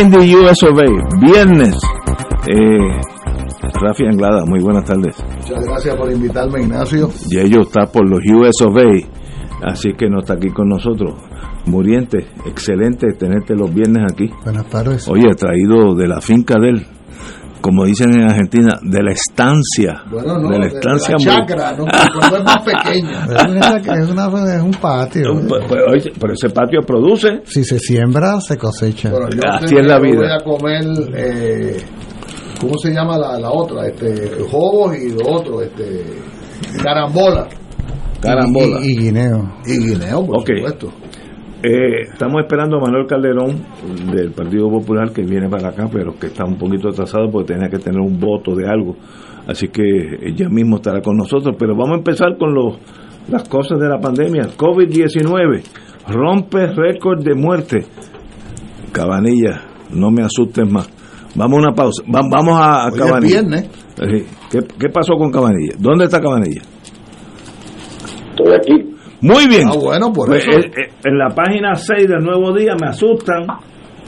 In the US of A, viernes. Eh, Rafi Anglada, muy buenas tardes. Muchas gracias por invitarme, Ignacio. Y ellos está por los US of A, así que no está aquí con nosotros. Muriente, excelente tenerte los viernes aquí. Buenas tardes. Oye, traído de la finca de él, como dicen en Argentina, de la estancia. Bueno, no, de la de estancia. la muy- chacra, ¿no? Cuando es más pequeña. Es, una- es un patio. Pues, oye, pero ese patio produce. Si se siembra, se cosecha. Bueno, yo Así es la vida. Voy a comer, eh, ¿cómo se llama la, la otra? Este, jobos y lo otro, este, carambola Carambola. Y, y guineo. y guineo, por supuesto. Eh, estamos esperando a Manuel Calderón del Partido Popular que viene para acá, pero que está un poquito atrasado porque tenía que tener un voto de algo. Así que ya mismo estará con nosotros. Pero vamos a empezar con los, las cosas de la pandemia. COVID-19 rompe récord de muerte. Cabanilla, no me asustes más. Vamos a una pausa. Va- vamos a, a Hoy es Cabanilla. viernes. Eh, ¿Qué, ¿Qué pasó con Cabanilla? ¿Dónde está Cabanilla? Estoy aquí. Muy bien. Ah, bueno, por Pues, eso. eh, eh, en la página 6 del Nuevo Día me asustan.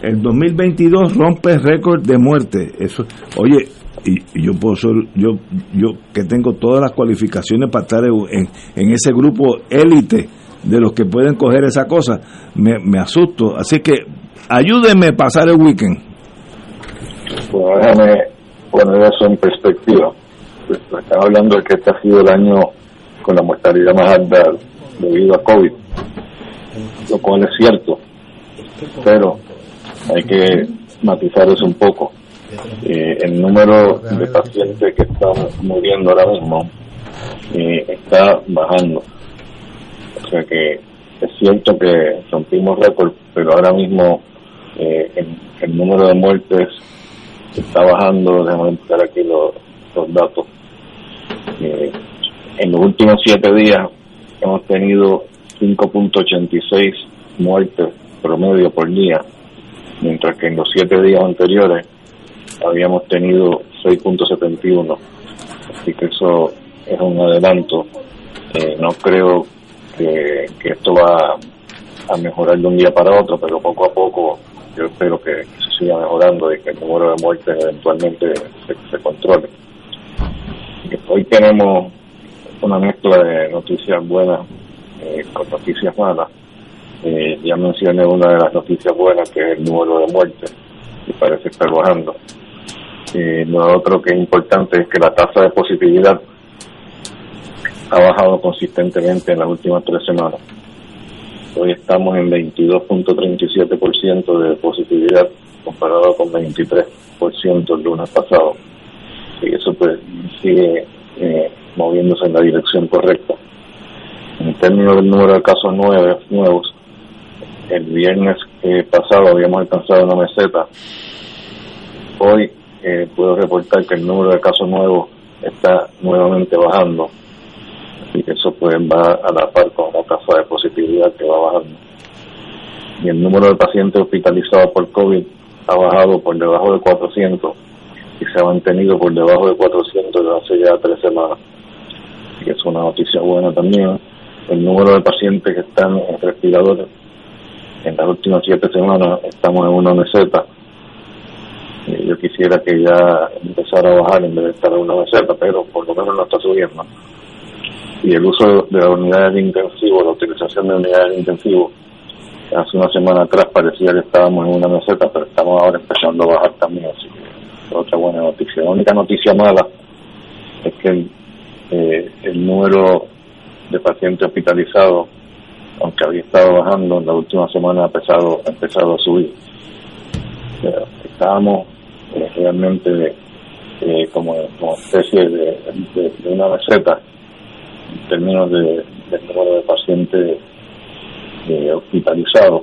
El 2022 rompe récord de muerte. Eso, oye, y, y yo puedo ser, yo, yo que tengo todas las cualificaciones para estar en, en ese grupo élite de los que pueden coger esa cosa, me, me asusto. Así que ayúdenme a pasar el weekend. Bueno, déjame poner eso en perspectiva. Pues, están hablando de que este ha sido el año con la mortalidad más alta debido a COVID, lo cual es cierto, pero hay que matizar eso un poco. Eh, el número de pacientes que están muriendo ahora mismo eh, está bajando. O sea que es cierto que rompimos récord, pero ahora mismo eh, el, número de muertes está bajando, déjame buscar aquí los, datos. En los últimos siete días hemos tenido 5.86 muertes promedio por día, mientras que en los siete días anteriores habíamos tenido 6.71. Así que eso es un adelanto. Eh, no creo que, esto va a mejorar de un día para otro, pero poco a poco yo espero que se siga mejorando y que el número de muertes eventualmente se controle. Hoy tenemos una mezcla de noticias buenas eh, con noticias malas. Eh, ya mencioné una de las noticias buenas que es el número de muertes y parece estar bajando. Eh, lo otro que es importante es que la tasa de positividad ha bajado consistentemente en las últimas tres semanas. Hoy estamos en 22.37% de positividad comparado con 23% el lunes pasado. Y eso pues sigue eh, moviéndose en la dirección correcta. En términos del número de casos nueve- nuevos, el viernes eh, pasado habíamos alcanzado una meseta. Hoy eh, puedo reportar que el número de casos nuevos está nuevamente bajando y eso pues va a la par con la tasa de positividad que va bajando. Y el número de pacientes hospitalizados por COVID ha bajado por debajo de 400 y se ha mantenido por debajo de 400 desde hace ya tres semanas. Y es una noticia buena también. el número de pacientes que están en respiradores en las últimas siete semanas estamos en una meseta. yo quisiera que ya empezara a bajar en vez de estar en una meseta, pero por lo menos no está subiendo. Y el uso de las unidades de intensivo, la utilización de unidades de intensivo, hace una semana atrás parecía que estábamos en una meseta, pero estamos ahora empezando a bajar también, así que otra buena noticia. La única noticia mala es que eh, el número de pacientes hospitalizados aunque había estado bajando en la última semana ha empezado, empezado a subir. estábamos eh, realmente eh, como, como especie de, una receta en términos de, del número de pacientes eh, hospitalizados,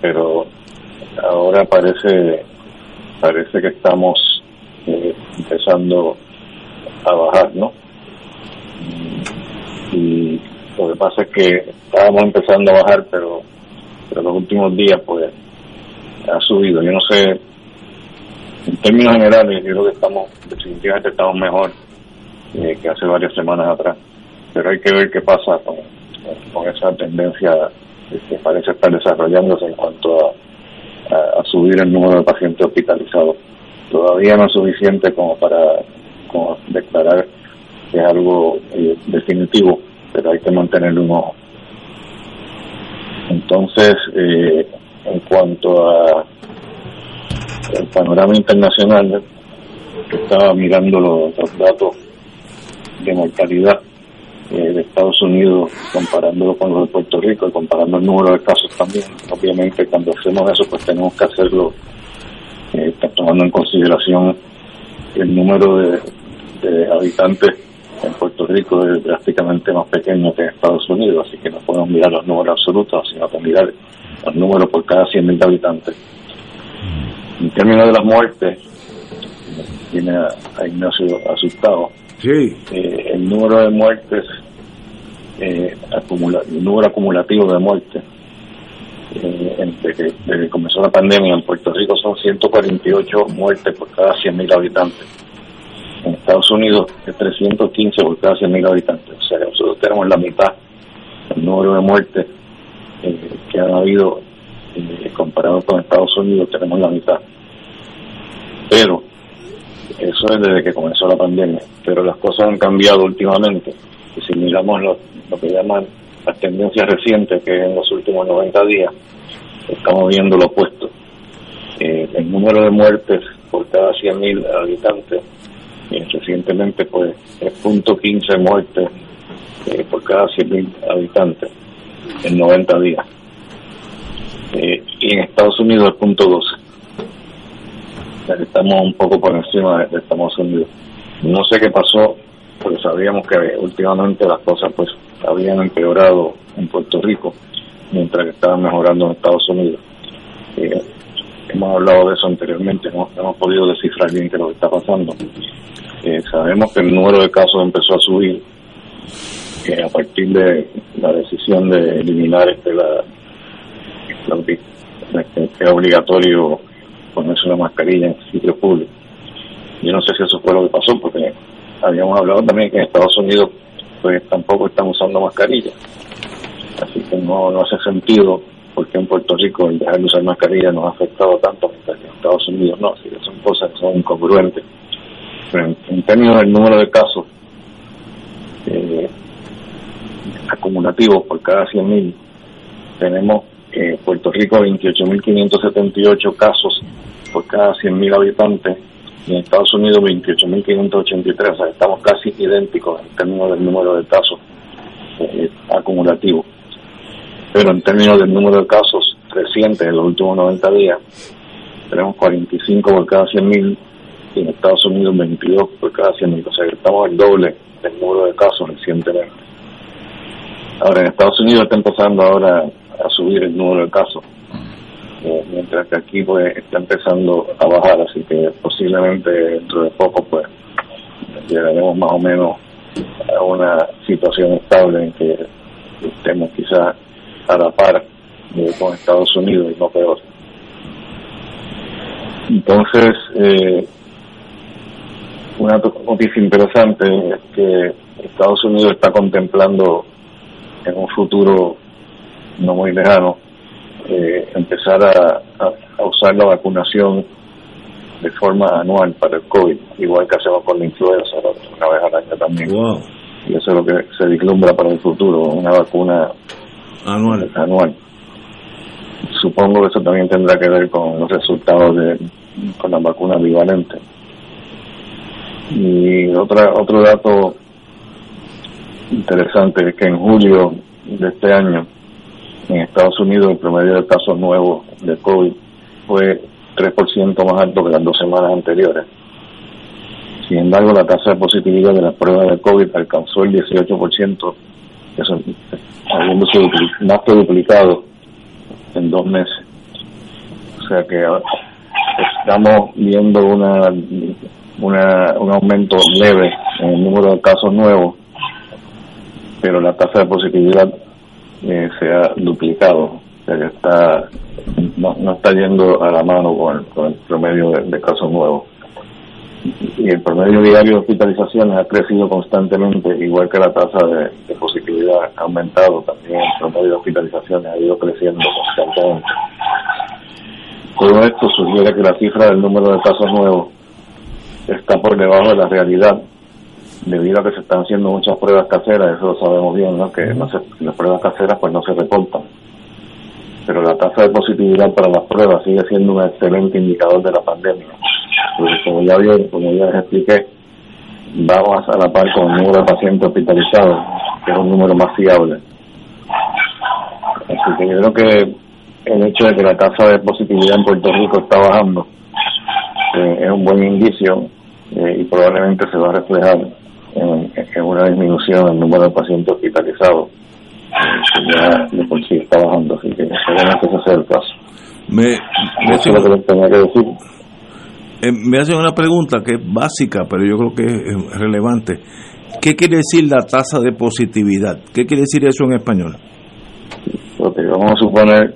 pero ahora parece parece que estamos empezando a bajar, ¿no? Y lo que pasa es que estábamos empezando a bajar, pero, pero los últimos días pues ha subido. Yo no sé, en términos generales, yo creo que estamos, definitivamente estamos mejor eh, que hace varias semanas atrás. Pero hay que ver qué pasa con, esa tendencia que parece estar desarrollándose en cuanto a, a, subir el número de pacientes hospitalizados. Todavía no es suficiente como para como declarar que es algo eh, definitivo, pero hay que mantener un ojo. Entonces, eh, en cuanto a el panorama internacional, estaba mirando los, datos de mortalidad eh, de Estados Unidos, comparándolo con los de Puerto Rico y comparando el número de casos también. Obviamente, cuando hacemos eso, pues tenemos que hacerlo eh, tomando en consideración el número de, de habitantes en Puerto Rico es drásticamente más pequeño que en Estados Unidos, así que no podemos mirar los números absolutos, sino que mirar los números por cada 100.000 habitantes. En términos de las muertes, tiene a Ignacio asustado. Sí. Eh, el número de muertes, eh, acumula, el número acumulativo de muertes, eh, desde, que, comenzó la pandemia en Puerto Rico son 148 muertes por cada 100.000 habitantes Estados Unidos es 315 por cada 100.000 habitantes. O sea, nosotros tenemos la mitad del número de muertes eh, que han habido eh, comparado con Estados Unidos, tenemos la mitad. Pero eso es desde que comenzó la pandemia. Pero las cosas han cambiado últimamente. Y si miramos lo, que llaman las tendencias recientes, que en los últimos 90 días estamos viendo lo opuesto. Eh, el número de muertes por cada 100.000 habitantes recientemente pues es punto 15 muertes eh, por cada 100.000 habitantes en 90 días. Eh, y en Estados Unidos es punto 12. estamos un poco por encima de, Estados Unidos. No sé qué pasó, porque sabíamos que últimamente las cosas pues habían empeorado en Puerto Rico, mientras que estaban mejorando en Estados Unidos. Eh, hemos hablado de eso anteriormente, no hemos podido descifrar bien qué es lo que está pasando. Eh, sabemos que el número de casos empezó a subir eh, a partir de la decisión de eliminar este la, que es obligatorio ponerse una mascarilla en sitios públicos. Yo no sé si eso fue lo que pasó, porque habíamos hablado también que en Estados Unidos pues tampoco están usando mascarilla. Así que no hace sentido porque en Puerto Rico el dejar de usar mascarilla nos ha afectado tanto, mientras que en Estados Unidos no. Así que son cosas que son incongruentes en, términos del número de casos eh, acumulativos por cada 100.000, tenemos eh, Puerto Rico 28.578 casos por cada 100.000 habitantes y en Estados Unidos 28.583, o sea, estamos casi idénticos en términos del número de casos eh, acumulativos. Pero en términos del número de casos recientes en los últimos 90 días, tenemos 45 por cada 100.000 y en Estados Unidos 22 por cada 100.000, o sea que estamos el doble del número de casos recientemente. Ahora, en Estados Unidos está empezando ahora a subir el número de casos, eh, mientras que aquí pues está empezando a bajar, así que posiblemente dentro de poco pues llegaremos más o menos a una situación estable en que estemos quizás a la par eh, con Estados Unidos y no peor. Entonces, eh, una noticia interesante es que Estados Unidos está contemplando en un futuro no muy lejano eh, empezar a, usar la vacunación de forma anual para el COVID, igual que hacemos con la influenza, una vez al año también. Y eso es lo que se vislumbra para el futuro, una vacuna anual. anual. Supongo que eso también tendrá que ver con los resultados de con la vacuna bivalente. Y otra, otro dato interesante es que en julio de este año, en Estados Unidos, el promedio de casos nuevos de COVID fue 3% más alto que las dos semanas anteriores. Sin embargo, la tasa de positividad de las pruebas de COVID alcanzó el 18%, eso habiéndose más que duplicado en dos meses. O sea que estamos viendo una, una, un aumento leve en el número de casos nuevos, pero la tasa de positividad eh, se ha duplicado, o sea que está, no, no está yendo a la mano con el, promedio de, casos nuevos. Y el promedio diario de hospitalizaciones ha crecido constantemente, igual que la tasa de, de positividad ha aumentado, también el promedio de hospitalizaciones ha ido creciendo constantemente. Todo esto sugiere que la cifra del número de casos nuevos está por debajo de la realidad, debido a que se están haciendo muchas pruebas caseras, eso lo sabemos bien, ¿no? que las pruebas caseras pues no se reportan. Pero la tasa de positividad para las pruebas sigue siendo un excelente indicador de la pandemia. Porque como ya, como ya les expliqué, vamos a la par con el número de pacientes hospitalizados, que es un número más fiable. Así que yo creo que el hecho de que la tasa de positividad en Puerto Rico está bajando eh, es un buen indicio eh, y probablemente se va a reflejar en, una disminución del número de pacientes hospitalizados eh, ya de por sí está bajando así que que ese sea el caso me, Eso es lo que tenía que decir me hacen una pregunta que es básica pero yo creo que es relevante ¿qué quiere decir la tasa de positividad? ¿qué quiere decir eso en español? vamos a suponer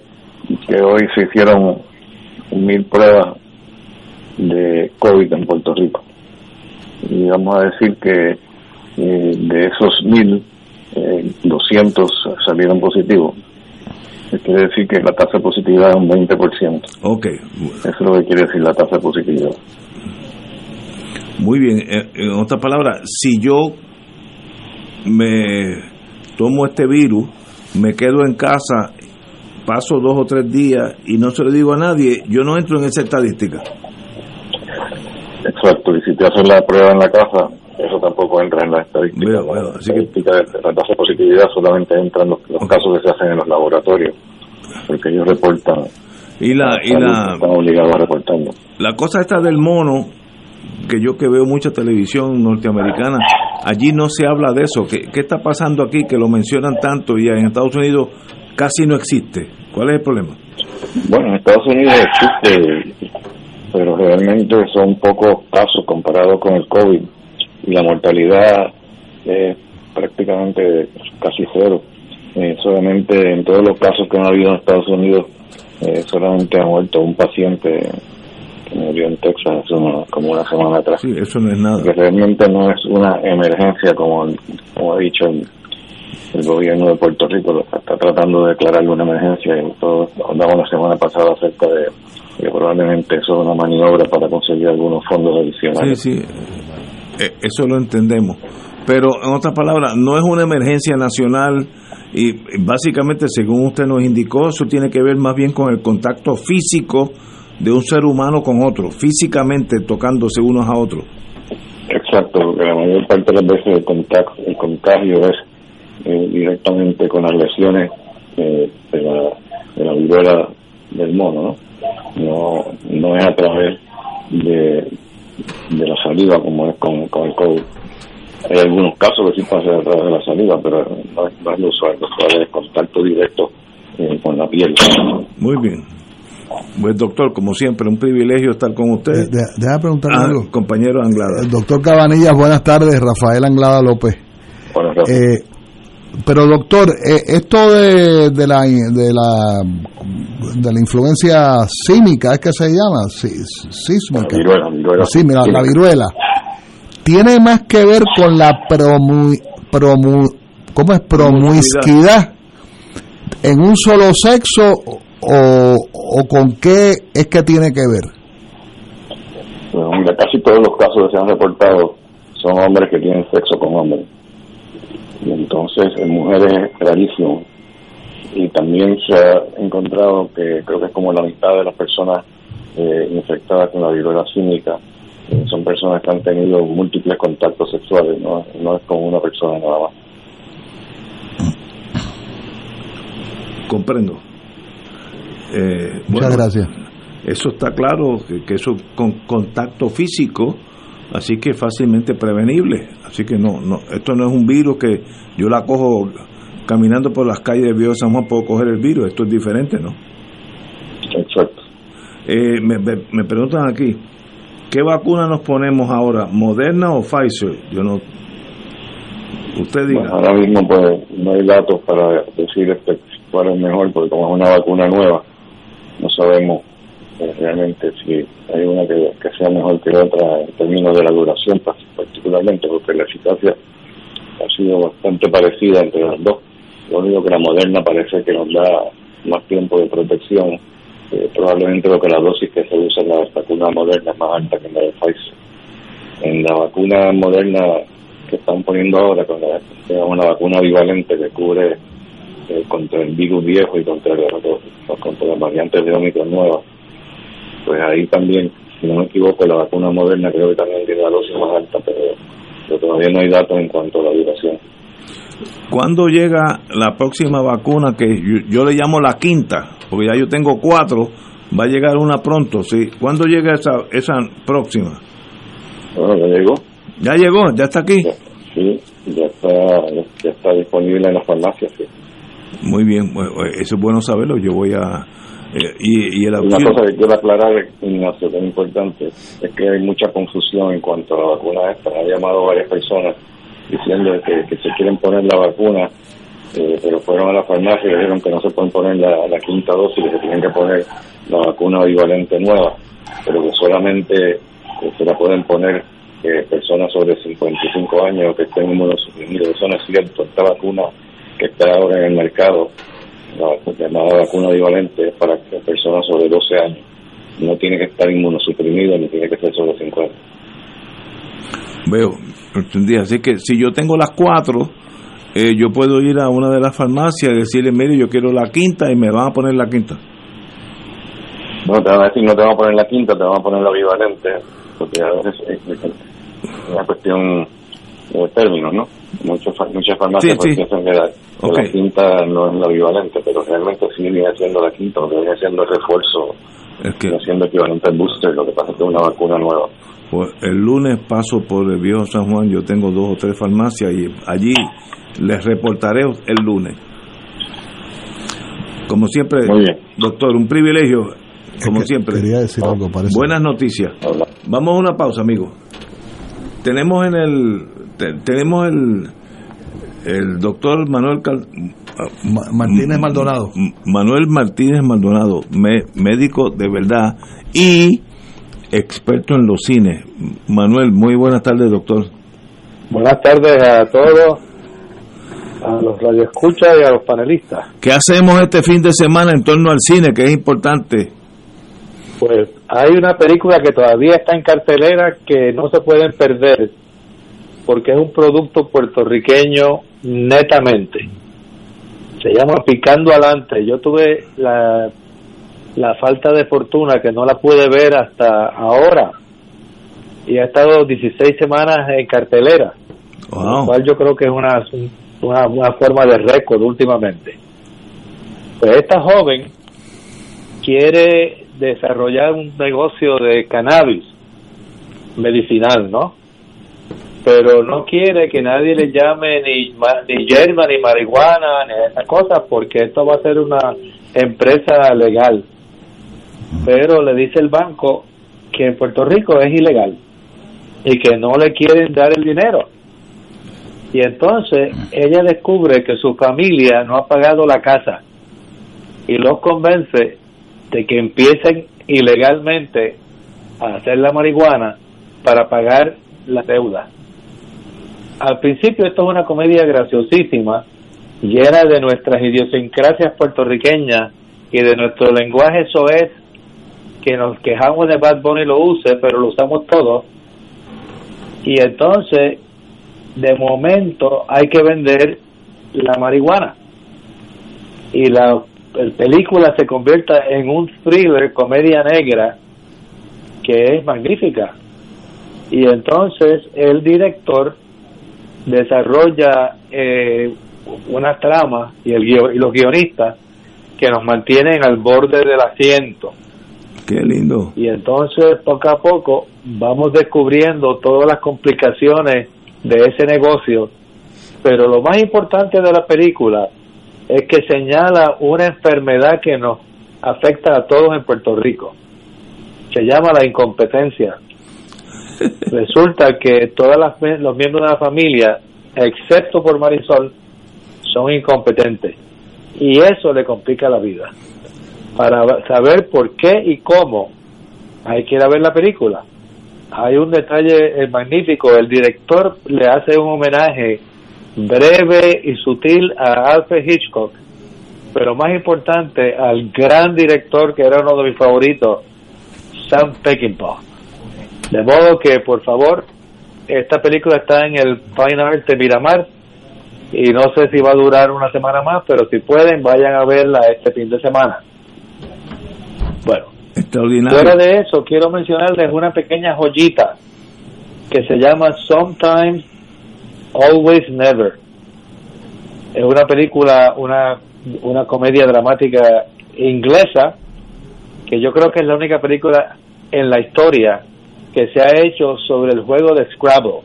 que hoy se hicieron mil pruebas de COVID en Puerto Rico. Y vamos a decir que eh, de esos mil, eh, 200 salieron positivos. Quiere decir que la tasa de positividad es un 20%. Ok. Eso es lo que quiere decir la tasa de positividad. Muy bien. Eh, en otras palabras, si yo me tomo este virus, me quedo en casa paso dos o tres días y no se lo digo a nadie, yo no entro en esa estadística. Exacto, y si te hacen la prueba en la casa, eso tampoco entra en la estadística. así que... La tasa de positividad solamente entra en los, casos que se hacen en los laboratorios, porque ellos reportan. Y la, y la, están obligados a reportarlo. La cosa esta del mono, que yo que veo mucha televisión norteamericana, allí no se habla de eso. ¿Qué, ¿Qué está pasando aquí que lo mencionan tanto y en Estados Unidos casi no existe. ¿Cuál es el problema? Bueno, en Estados Unidos existe, pero realmente son pocos casos comparados con el COVID y la mortalidad es prácticamente casi cero. Eh, solamente en todos los casos que han habido en Estados Unidos, eh, solamente ha muerto un paciente que murió en Texas hace como una semana atrás. Sí, eso no es nada. Que realmente no es una emergencia, como, como ha dicho el, el gobierno de Puerto Rico está tratando de declarar una emergencia y todos hablamos la semana pasada acerca de que probablemente eso es una maniobra para conseguir algunos fondos adicionales. Sí, sí, eso lo entendemos. Pero en otras palabras, no es una emergencia nacional y básicamente, según usted nos indicó, eso tiene que ver más bien con el contacto físico de un ser humano con otro, físicamente tocándose unos a otros. Exacto, la mayor parte de las veces el, contacto, el contagio es eh, directamente con las lesiones eh, de, la, de la viruela del mono, ¿no? No, no es a través de, de la saliva como es con, con el COVID. Hay algunos casos que sí pasa a través de la saliva, pero no, es lo usual, lo usual es contacto directo eh, con la piel. Muy bien. Pues doctor, como siempre, un privilegio estar con usted. De, deja preguntarle ah, algo. Compañero Anglada. El doctor Cabanillas, buenas tardes. Rafael Anglada López. Buenas tardes. Eh, pero doctor, eh, esto de, de, la de la de la influencia sísmica, ¿es que se llama? sísmica. La viruela, Sí, mira, la viruela. ¿Tiene más que ver con la promu, ¿cómo es promiscuidad en un solo sexo o, o con qué es que tiene que ver? Bueno, casi todos los casos que se han reportado son hombres que tienen sexo con hombres. Y entonces en mujeres es rarísimo. Y también se ha encontrado que creo que es como la mitad de las personas eh, infectadas con la viruela cínica eh, son personas que han tenido múltiples contactos sexuales, no, no es con una persona nada más. Comprendo. Eh, Muchas gracias. Eso está claro, que, que eso con contacto físico, así que fácilmente prevenible. Así que no, no, esto no es un virus que yo la cojo caminando por las calles de Bio San Juan, puedo coger el virus, esto es diferente, ¿no? Exacto. Eh, me, me, preguntan aquí, ¿qué vacuna nos ponemos ahora, Moderna o Pfizer? Yo no. Usted diga. Bueno, ahora mismo pues no hay datos para decir este, cuál es mejor, porque como es una vacuna nueva, no sabemos eh, realmente si hay una que, sea mejor que otra en términos de la duración pa- particularmente, porque la eficacia ha sido bastante parecida entre las dos. Lo único que la moderna parece que nos da más tiempo de protección, eh, probablemente lo que la dosis que se usa en la vacuna moderna es más alta que en la de Pfizer. En la vacuna moderna que están poniendo ahora, con la, una vacuna bivalente que cubre eh, contra el virus viejo y contra, los- contra las variantes de Omicron nuevas, pues ahí también, si no me equivoco, la vacuna moderna creo que también tiene la dosis más alta, pero, pero todavía no hay datos en cuanto a la duración. ¿Cuándo llega la próxima vacuna que yo, yo le llamo la quinta? Porque ya yo tengo cuatro, va a llegar una pronto, ¿sí? ¿Cuándo llega esa, esa próxima? Bueno, ya llegó, Ya llegó, ya está aquí. ya, sí, ya está, ya está disponible en las farmacias. sí. Muy bien, eso es bueno saberlo, yo voy a... eh, y, y el Una cosa que quiero aclarar, Ignacio, que es importante, es que hay mucha confusión en cuanto a la vacuna esta. Han llamado varias personas diciendo que, que se quieren poner la vacuna, eh, pero fueron a la farmacia y dijeron que no se pueden poner la, la quinta dosis, que se tienen que poner la vacuna bivalente nueva, pero que solamente eh, se la pueden poner eh, personas sobre 55 años que estén inmunosuprimidos. Eso no es cierto. Esta vacuna que está ahora en el mercado, la llamada vacuna bivalente, es para que personas sobre 12 años. No tiene que estar inmunosuprimido ni tiene que ser sobre 50. Veo, entendí. Así que si yo tengo las cuatro, eh, yo puedo ir a una de las farmacias y decirle, mire, yo quiero la quinta y me van a poner la quinta. No te van a decir, no te van a poner la quinta, te van a poner la bivalente, porque a veces es, una cuestión de términos, ¿no? Muchas, muchas farmacias Sí, sí. Que la, que quinta no es la bivalente, pero realmente sí viene siendo la quinta, porque viene siendo el refuerzo, Es que viene siendo equivalente al booster, lo que pasa es que es una vacuna nueva. pues, el lunes paso por el viejo San Juan, yo tengo dos o tres farmacias y allí les reportaré el lunes. Como siempre, doctor, un privilegio, como que siempre. Quería decir algo, parece. Buenas noticias. Vamos a una pausa, amigos. Tenemos en el te- tenemos el el doctor Manuel Cal- Ma- Martínez Maldonado. Manuel Martínez Maldonado, me- médico de verdad y experto en los cines. Manuel, muy buenas tardes, doctor. Buenas tardes a todos, a los radioescuchas y a los panelistas. ¿Qué hacemos este fin de semana en torno al cine, que es importante? Pues hay una película que todavía está en cartelera que no se pueden perder porque es un producto puertorriqueño netamente. Se llama Picando Alante. Yo tuve la, la falta de fortuna que no la pude ver hasta ahora y ha estado 16 semanas en cartelera. lo cual yo creo que es una, una, una forma de récord últimamente. Pues esta joven quiere desarrollar un negocio de cannabis medicinal, ¿no? Pero no quiere que nadie le llame ni, ni yerba, ni marihuana, ni esas cosas, porque esto va a ser una empresa legal. Pero le dice el banco que en Puerto Rico es ilegal y que no le quieren dar el dinero. Y entonces ella descubre que su familia no ha pagado la casa y los convence de que empiecen ilegalmente a hacer la marihuana para pagar la deuda. Al principio esto es una comedia graciosísima, llena de nuestras idiosincrasias puertorriqueñas y de nuestro lenguaje soez, que nos quejamos de Bad Bunny lo use, pero lo usamos todos. Y entonces, de momento, hay que vender la marihuana. Y la película se convierte en un thriller, comedia negra, que es magnífica. Y entonces el director desarrolla eh, una trama y, el y los guionistas que nos mantienen al borde del asiento. Qué lindo. Y entonces poco a poco vamos descubriendo todas las complicaciones de ese negocio. Pero lo más importante de la película es que señala una enfermedad que nos afecta a todos en Puerto Rico. Se llama la incompetencia. Resulta que todos los miembros de la familia, excepto por Marisol, son incompetentes. Y eso le complica la vida. Para saber por qué y cómo, hay que ir a ver la película. Hay un detalle magnífico. El director le hace un homenaje breve y sutil a Alfred Hitchcock, pero más importante al gran director que era uno de mis favoritos, Sam Peckinpah. De modo que, por favor, esta película está en el Fine Art de Miramar y no sé si va a durar una semana más, pero si pueden, vayan a verla este fin de semana. Bueno, fuera de eso, quiero mencionarles una pequeña joyita que se llama Sometimes Always Never. Es una película, una, una comedia dramática inglesa, que yo creo que es la única película en la historia que se ha hecho sobre el juego de Scrabble.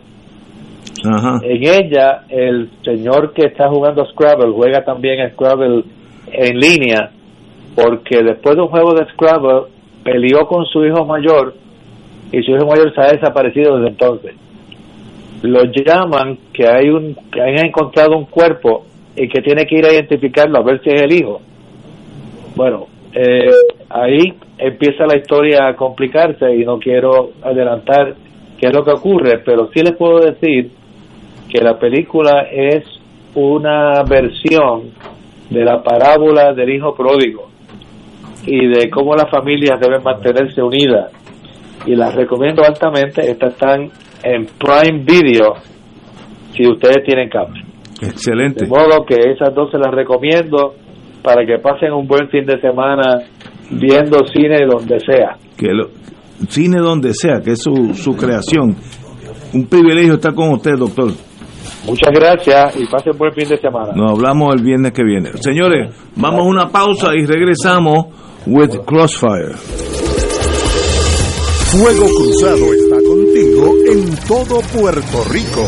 En ella, el señor que está jugando Scrabble juega también Scrabble en línea, porque después de un juego de Scrabble peleó con su hijo mayor y su hijo mayor se ha desaparecido desde entonces lo llaman que hay un que han encontrado un cuerpo y que tiene que ir a identificarlo a ver si es el hijo. Bueno, eh, ahí empieza la historia a complicarse y no quiero adelantar qué es lo que ocurre, pero sí les puedo decir que la película es una versión de la parábola del hijo pródigo y de cómo las familias deben mantenerse unidas y las recomiendo altamente, estas están en Prime Video si ustedes tienen cable. Excelente. De modo que esas dos se las recomiendo para que pasen un buen fin de semana viendo cine donde sea. Que lo, cine donde sea, que es su, su creación. Un privilegio estar con usted, doctor. Muchas gracias y pasen buen fin de semana. Nos hablamos el viernes que viene. Señores, vamos a una pausa y regresamos with Crossfire. Fuego Cruzado está contigo en todo Puerto Rico.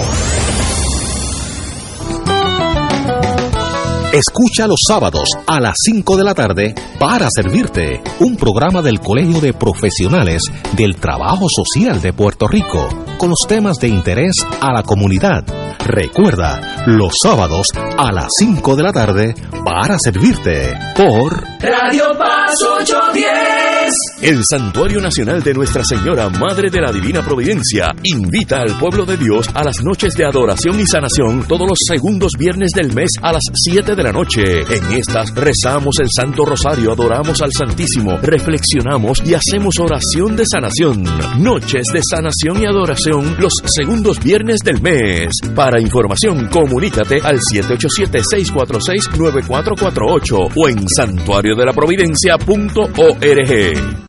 Escucha los sábados a las 5 de la tarde para servirte un programa del Colegio de Profesionales del Trabajo Social de Puerto Rico con los temas de interés a la comunidad. Recuerda, los sábados a las 5 de la tarde para servirte por Radio Paz 810. El Santuario Nacional de Nuestra Señora Madre de la Divina Providencia invita al pueblo de Dios a las noches de adoración y sanación todos los segundos viernes del mes a las 7 de la noche. En estas rezamos el Santo Rosario, adoramos al Santísimo, reflexionamos y hacemos oración de sanación. Noches de sanación y adoración los segundos viernes del mes. Para información, comunícate al 787-646-9448 o en santuariodelaprovidencia.org.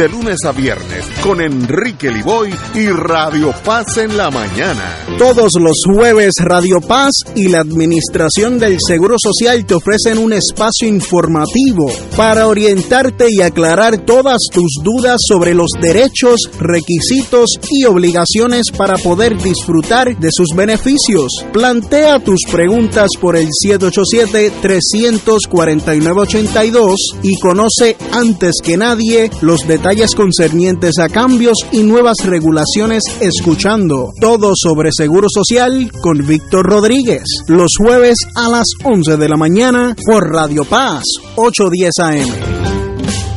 de lunes a viernes con Enrique Liboy y Radio Paz en la mañana. Todos los jueves Radio Paz y la Administración del Seguro Social te ofrecen un espacio informativo para orientarte y aclarar todas tus dudas sobre los derechos, requisitos y obligaciones para poder disfrutar de sus beneficios. Plantea tus preguntas por el 787-349-82 y conoce antes que nadie los detalles concernientes a cambios y nuevas regulaciones escuchando todo sobre Seguro Social con Víctor Rodríguez los jueves a las 11 de la mañana por Radio Paz 810 AM.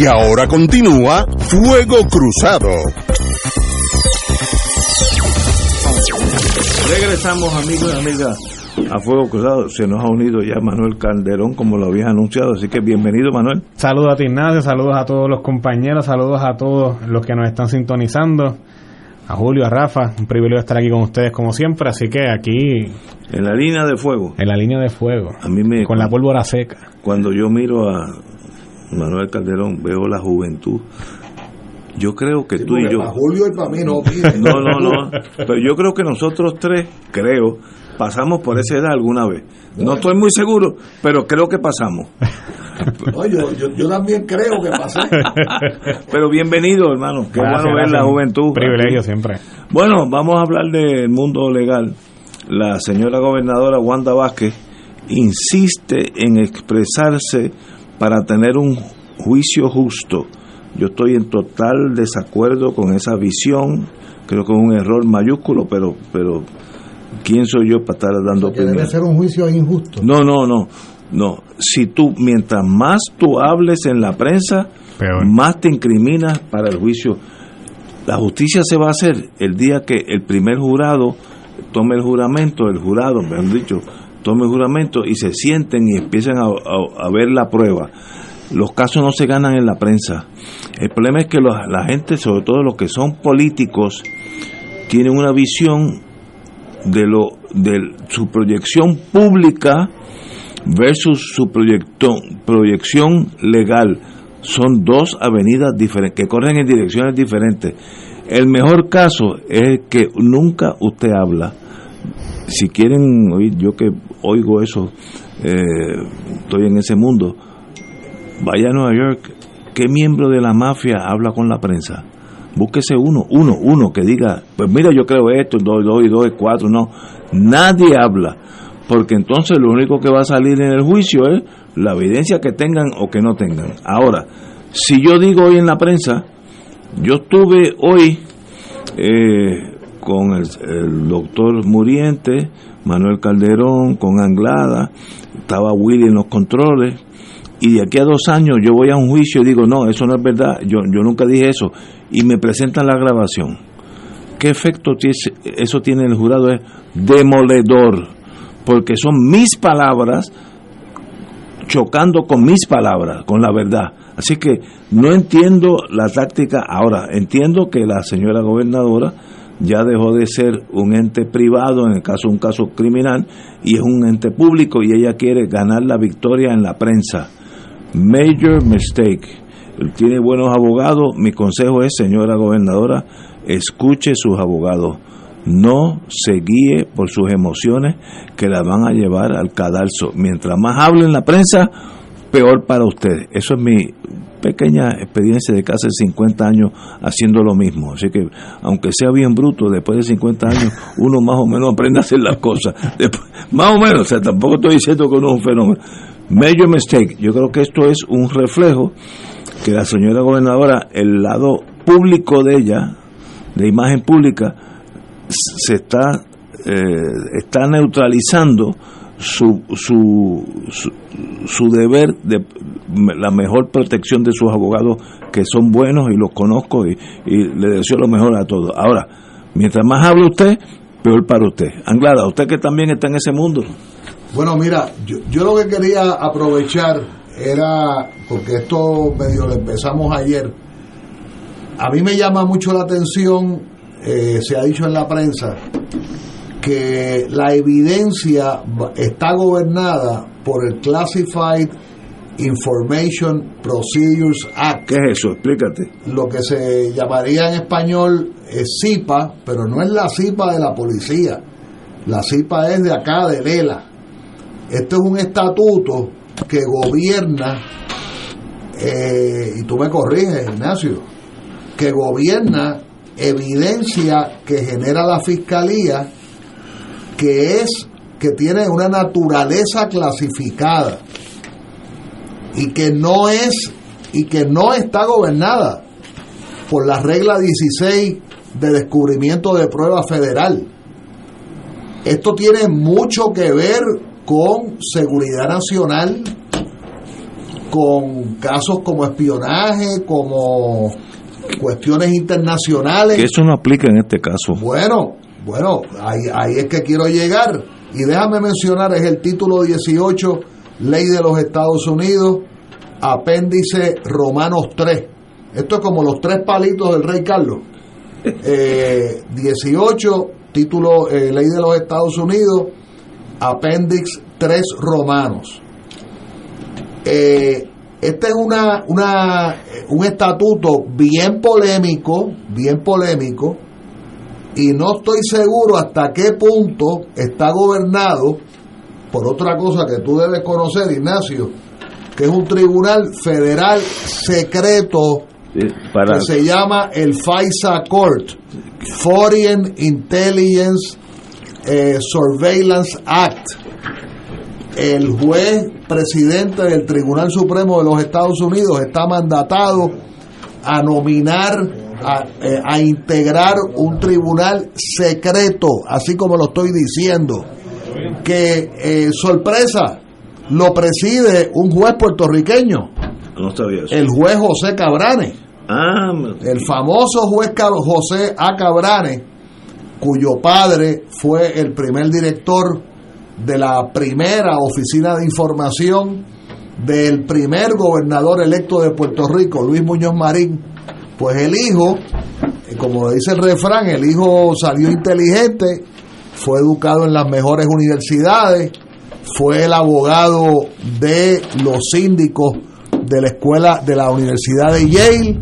Y ahora continúa Fuego Cruzado. Regresamos amigos y amigas a Fuego Cruzado. Se nos ha unido ya Manuel Calderón como lo habías anunciado, así que bienvenido Manuel. Saludos a ti Ignacio, saludos a todos los compañeros, saludos a todos los que nos están sintonizando. A Julio, a Rafa, un privilegio estar aquí con ustedes como siempre, así que aquí... En la línea de fuego. En la línea de fuego. A mí me... Con la pólvora seca. Cuando yo miro a, Manuel Calderón, veo la juventud. Yo creo que tú y yo. Para Julio y para mí no, no, no, no. Pero yo creo que nosotros tres, creo, pasamos por esa edad alguna vez. No estoy muy seguro, pero creo que pasamos. No, yo, yo, también creo que pasé. Pero bienvenido, hermano. Qué bueno ver la juventud. Privilegio siempre. Bueno, vamos a hablar del mundo legal. La señora gobernadora Wanda Vázquez insiste en expresarse para tener un juicio justo. Yo estoy en total desacuerdo con esa visión, creo que es un error mayúsculo, pero pero ¿quién soy yo para estar dando opinión? Debe ser un juicio injusto. No, no, no. No, si tú mientras más tú hables en la prensa, más te incriminas para el juicio. La justicia se va a hacer el día que el primer jurado tome el juramento, el jurado, me han dicho, tome juramento y se sienten y empiezan a, ver la prueba. Los casos no se ganan en la prensa. El problema es que la gente, sobre todo los que son políticos, tienen una visión de lo de su proyección pública versus su proyección legal. Son dos avenidas diferentes que corren en direcciones diferentes. El mejor caso es que nunca usted habla si quieren oír, yo que oigo eso, eh, estoy en ese mundo, vaya a Nueva York, ¿qué miembro de la mafia habla con la prensa? Búsquese uno, uno, uno que diga, pues mira, yo creo esto, dos, dos y dos es cuatro, no, nadie habla, porque entonces lo único que va a salir en el juicio es la evidencia que tengan o que no tengan. Ahora, si yo digo hoy en la prensa, yo estuve hoy eh, con el, doctor Muriente, Manuel Calderón, con Anglada, estaba Willy en los controles, y de aquí a dos años yo voy a un juicio y digo, no, eso no es verdad, yo, yo nunca dije eso, y me presentan la grabación. ¿Qué efecto eso tiene el jurado? Es demoledor, porque son mis palabras chocando con mis palabras, con la verdad. Así que no entiendo la táctica ahora, entiendo que la señora gobernadora ya dejó de ser un ente privado, en el caso de un caso criminal, y es un ente público y ella quiere ganar la victoria en la prensa. Major mistake. Tiene buenos abogados. Mi consejo es, señora gobernadora, escuche sus abogados. No se guíe por sus emociones que la van a llevar al cadalso. Mientras más hable en la prensa, peor para usted. Eso es mi pequeña experiencia de casi 50 años haciendo lo mismo. Así que, aunque sea bien bruto, después de 50 años, uno más o menos aprende a hacer las cosas. más o menos, o sea, tampoco estoy diciendo que uno es un fenómeno. Major mistake. Yo creo que esto es un reflejo que la señora gobernadora, el lado público de ella, de imagen pública, se está, eh, está neutralizando su, su, su, deber de la mejor protección de sus abogados, que son buenos y los conozco y, le deseo lo mejor a todos. Ahora, mientras más habla usted, peor para usted. Anglada, usted que también está en ese mundo. Bueno, mira, yo, yo lo que quería aprovechar era, porque esto medio lo empezamos ayer, a mí me llama mucho la atención, eh, se ha dicho en la prensa, que la evidencia está gobernada por el Classified Information Procedures Act. ¿Qué es eso? Explícate. Lo que se llamaría en español es CIPA, pero no es la CIPA de la policía. La CIPA es de acá, de Lela. Este es un estatuto que gobierna, eh, y tú me corriges, Ignacio, que gobierna evidencia que genera la fiscalía que es que tiene una naturaleza clasificada y que no es y que no está gobernada por la regla 16 de descubrimiento de prueba federal. Esto tiene mucho que ver con seguridad nacional, con casos como espionaje, como cuestiones internacionales. Que eso no aplica en este caso. Bueno, bueno, ahí, ahí es que quiero llegar. Y déjame mencionar, es el título 18, Ley de los Estados Unidos, apéndice Romanos 3. Esto es como los tres palitos del Rey Carlos. 18, eh, título eh, Ley de los Estados Unidos, apéndice 3 Romanos. Eh, este es una, una, un estatuto bien polémico, bien polémico, y no estoy seguro hasta qué punto está gobernado por otra cosa que tú debes conocer, Ignacio, que es un tribunal federal secreto que se llama el FISA Court, Foreign Intelligence eh, Surveillance Act. El juez presidente del Tribunal Supremo de los Estados Unidos está mandatado a nominar eh, a, integrar un tribunal secreto, así como lo estoy diciendo, que eh, sorpresa, lo preside un juez puertorriqueño, el juez José Cabrane, ah, el famoso juez José A. Cabrane, cuyo padre fue el primer director de la primera oficina de información del primer gobernador electo de Puerto Rico, Luis Muñoz Marín, pues el hijo, eh, como dice el refrán, el hijo salió inteligente, fue educado en las mejores universidades, fue el abogado de los síndicos de la escuela de la Universidad de Yale.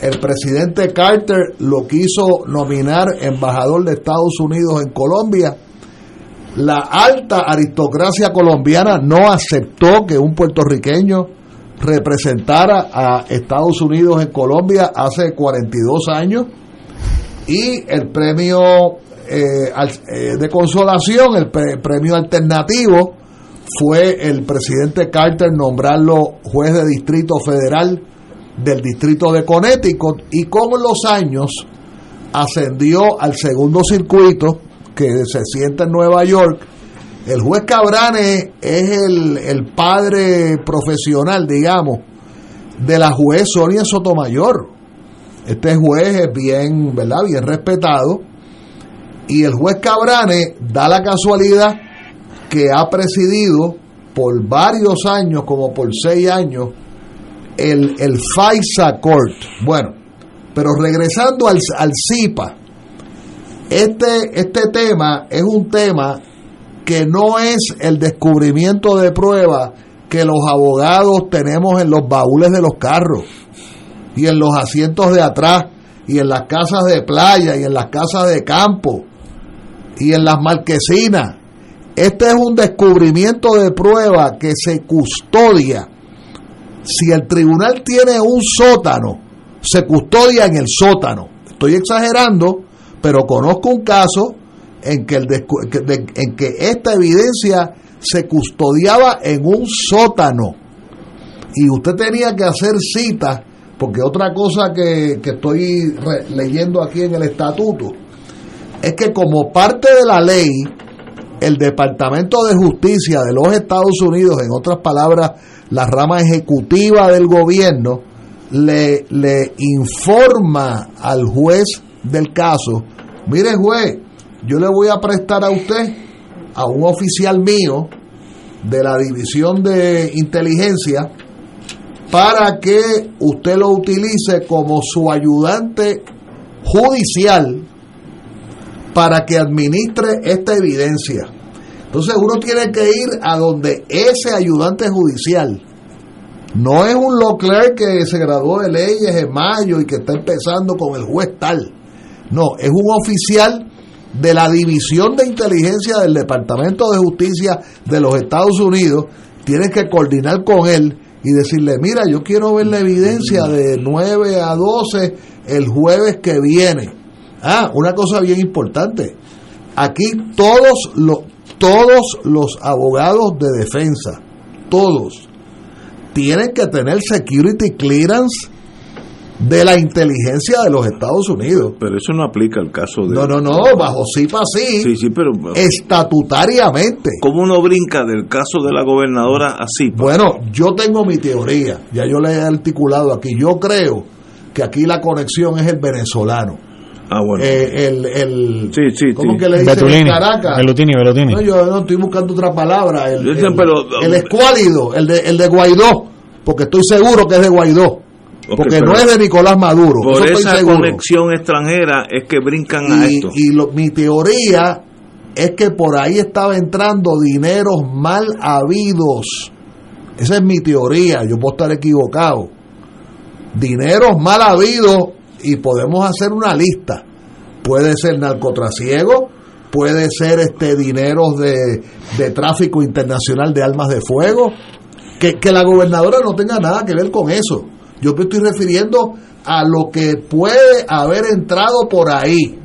El presidente Carter lo quiso nominar embajador de Estados Unidos en Colombia. La alta aristocracia colombiana no aceptó que un puertorriqueño representara a Estados Unidos en Colombia hace 42 años y el premio eh, eh, de consolación, el premio alternativo, fue el presidente Carter nombrarlo juez de distrito federal del distrito de Connecticut y con los años ascendió al segundo circuito que se sienta en Nueva York el juez Cabrane es el, padre profesional, digamos, de la juez Sonia Sotomayor. Este juez es bien, ¿verdad? Bien respetado. Y el juez Cabrane da la casualidad que ha presidido por varios años, como por seis años, el, el FISA Court. Bueno, pero regresando al, al CIPA, este, este tema es un tema que no es el descubrimiento de pruebas que los abogados tenemos en los baúles de los carros y en los asientos de atrás y en las casas de playa y en las casas de campo y en las marquesinas. Este es un descubrimiento de prueba que se custodia Si el tribunal tiene un sótano, se custodia en el sótano. Estoy exagerando, pero conozco un caso en que, esta evidencia se custodiaba en un sótano. Y usted tenía que hacer cita, porque otra cosa que, que estoy leyendo aquí en el estatuto es que como parte de la ley, el Departamento de Justicia de los Estados Unidos, en otras palabras, la rama ejecutiva del gobierno, le, le informa al juez del caso, mire juez, yo le voy a prestar a usted, a un oficial mío de la División de Inteligencia, para que usted lo utilice como su ayudante judicial para que administre esta evidencia. Entonces uno tiene que ir a donde ese ayudante judicial no es un law clerk que se graduó de leyes en mayo y que está empezando con el juez tal. No, es un oficial de la División de Inteligencia del Departamento de Justicia de los Estados Unidos. Tienes que coordinar con él y decirle, mira, yo quiero ver la evidencia de 9 a 12 el jueves que viene. Ah, una cosa bien importante. Aquí todos los, todos los abogados de defensa, todos, tienen que tener security clearance de la inteligencia de los Estados Unidos. Pero eso no aplica al caso de... No, no, no, bajo CIPA sí. Sí, sí, pero... Estatutariamente. ¿Cómo uno brinca del caso de la gobernadora a CIPA? Bueno, yo tengo mi teoría, ya yo le he articulado aquí. Yo creo que aquí la conexión es el venezolano. Ah, bueno. Eh, el, el, sí, sí, ¿Cómo que le dicen Betulini, en Caracas? Belutini, Belutini. No, yo no estoy buscando otra palabra. El, el- el escuálido, el de, el de Guaidó, porque estoy seguro que es de Guaidó. Porque no es de Nicolás Maduro. Por eso esa conexión extranjera es que brincan a Y, esto. y lo- mi teoría es que por ahí estaba entrando dineros mal habidos. Esa es mi teoría, yo puedo estar equivocado. Dineros mal habidos y podemos hacer una lista. Puede ser narcotrasiego, puede ser este dineros de, de tráfico internacional de armas de fuego. Que, que la gobernadora no tenga nada que ver con eso. Yo me estoy refiriendo a lo que puede haber entrado por ahí.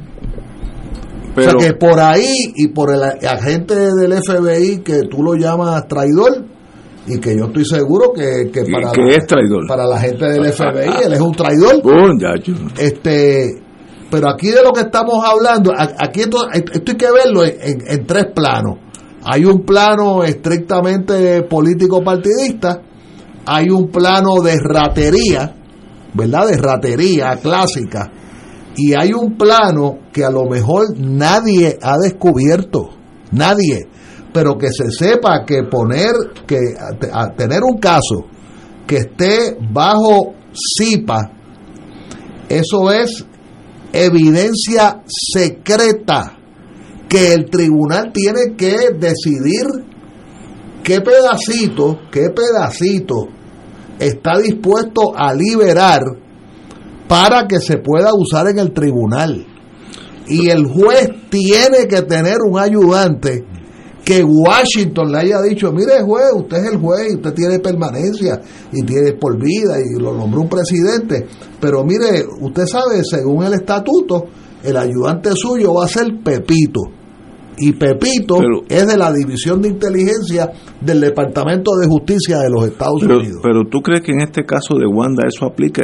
Pero, o sea que por ahí y por el agente del FBI que tú lo llamas traidor y que yo estoy seguro que, que ¿Y para, qué la, es traidor? para la gente del FBI él es un traidor. Este, pero aquí de lo que estamos hablando, aquí esto, esto hay que verlo en, en- en tres planos. Hay un plano estrictamente político partidista, hay un plano de ratería, ¿verdad? De ratería clásica, y hay un plano que a lo mejor nadie ha descubierto, nadie, pero que se sepa que poner, que tener un caso que esté bajo CIPA, eso es evidencia secreta que el tribunal tiene que decidir qué pedacito, qué pedacito está dispuesto a liberar para que se pueda usar en el tribunal. Y el juez tiene que tener un ayudante que Washington le haya dicho, mire juez, usted es el juez, usted tiene permanencia y tiene por vida y lo nombró un presidente, pero mire, usted sabe, según el estatuto, el ayudante suyo va a ser Pepito. Y Pepito Pero- es de la División de Inteligencia del Departamento de Justicia de los Estados pero, Unidos. pero tú crees que en este caso de Wanda eso aplica.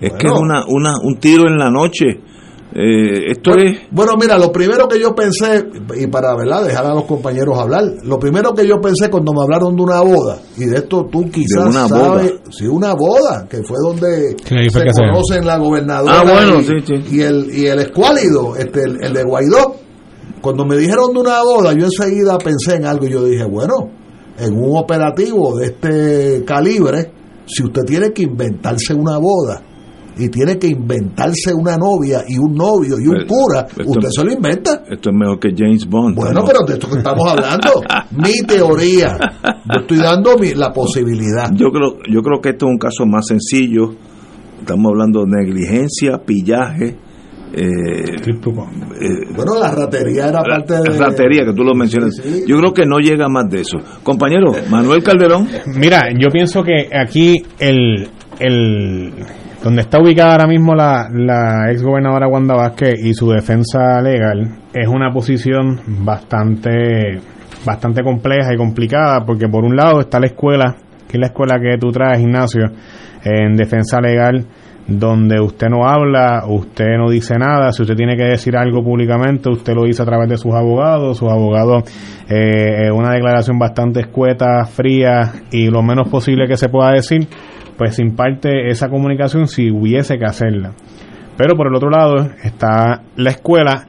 Es, que es una, una, un tiro en la noche. Eh, esto Bueno, es. bueno, mira, lo primero que yo pensé, y para verdad dejar a los compañeros hablar, lo primero que yo pensé cuando me hablaron de una boda, y de esto tú quizás De una sabes, boda. sí, una boda, que fue donde Sí, ahí fue se conocen la gobernadora Ah, bueno, y, sí, sí. y el, y el escuálido, este, el, el de Guaidó. Cuando me dijeron de una boda, yo enseguida pensé en algo y yo dije, bueno, en un operativo de este calibre, si usted tiene que inventarse una boda, y tiene que inventarse una novia y un novio y un Pero- cura, usted se lo inventa. Esto es mejor que James Bond. Bueno, ¿no? pero de esto que estamos hablando, mi teoría, yo estoy dando mi- la posibilidad. Yo creo, yo creo que esto es un caso más sencillo. Estamos hablando de negligencia, pillaje, Eh, bueno, la ratería era parte de... La ratería que tú lo mencionas. Yo creo que no llega más de eso. Compañero, Manuel Calderón. Mira, yo pienso que aquí el, el donde está ubicada ahora mismo la, la ex gobernadora Wanda Vázquez y su defensa legal es una posición bastante bastante compleja y complicada porque por un lado está la escuela, que es la escuela que tú traes, Ignacio, en defensa legal donde usted no habla, usted no dice nada, si usted tiene que decir algo públicamente, usted lo dice a través de sus abogados, sus abogados, eh, una declaración bastante escueta, fría y lo menos posible que se pueda decir, pues imparte esa comunicación si hubiese que hacerla. Pero por el otro lado está la escuela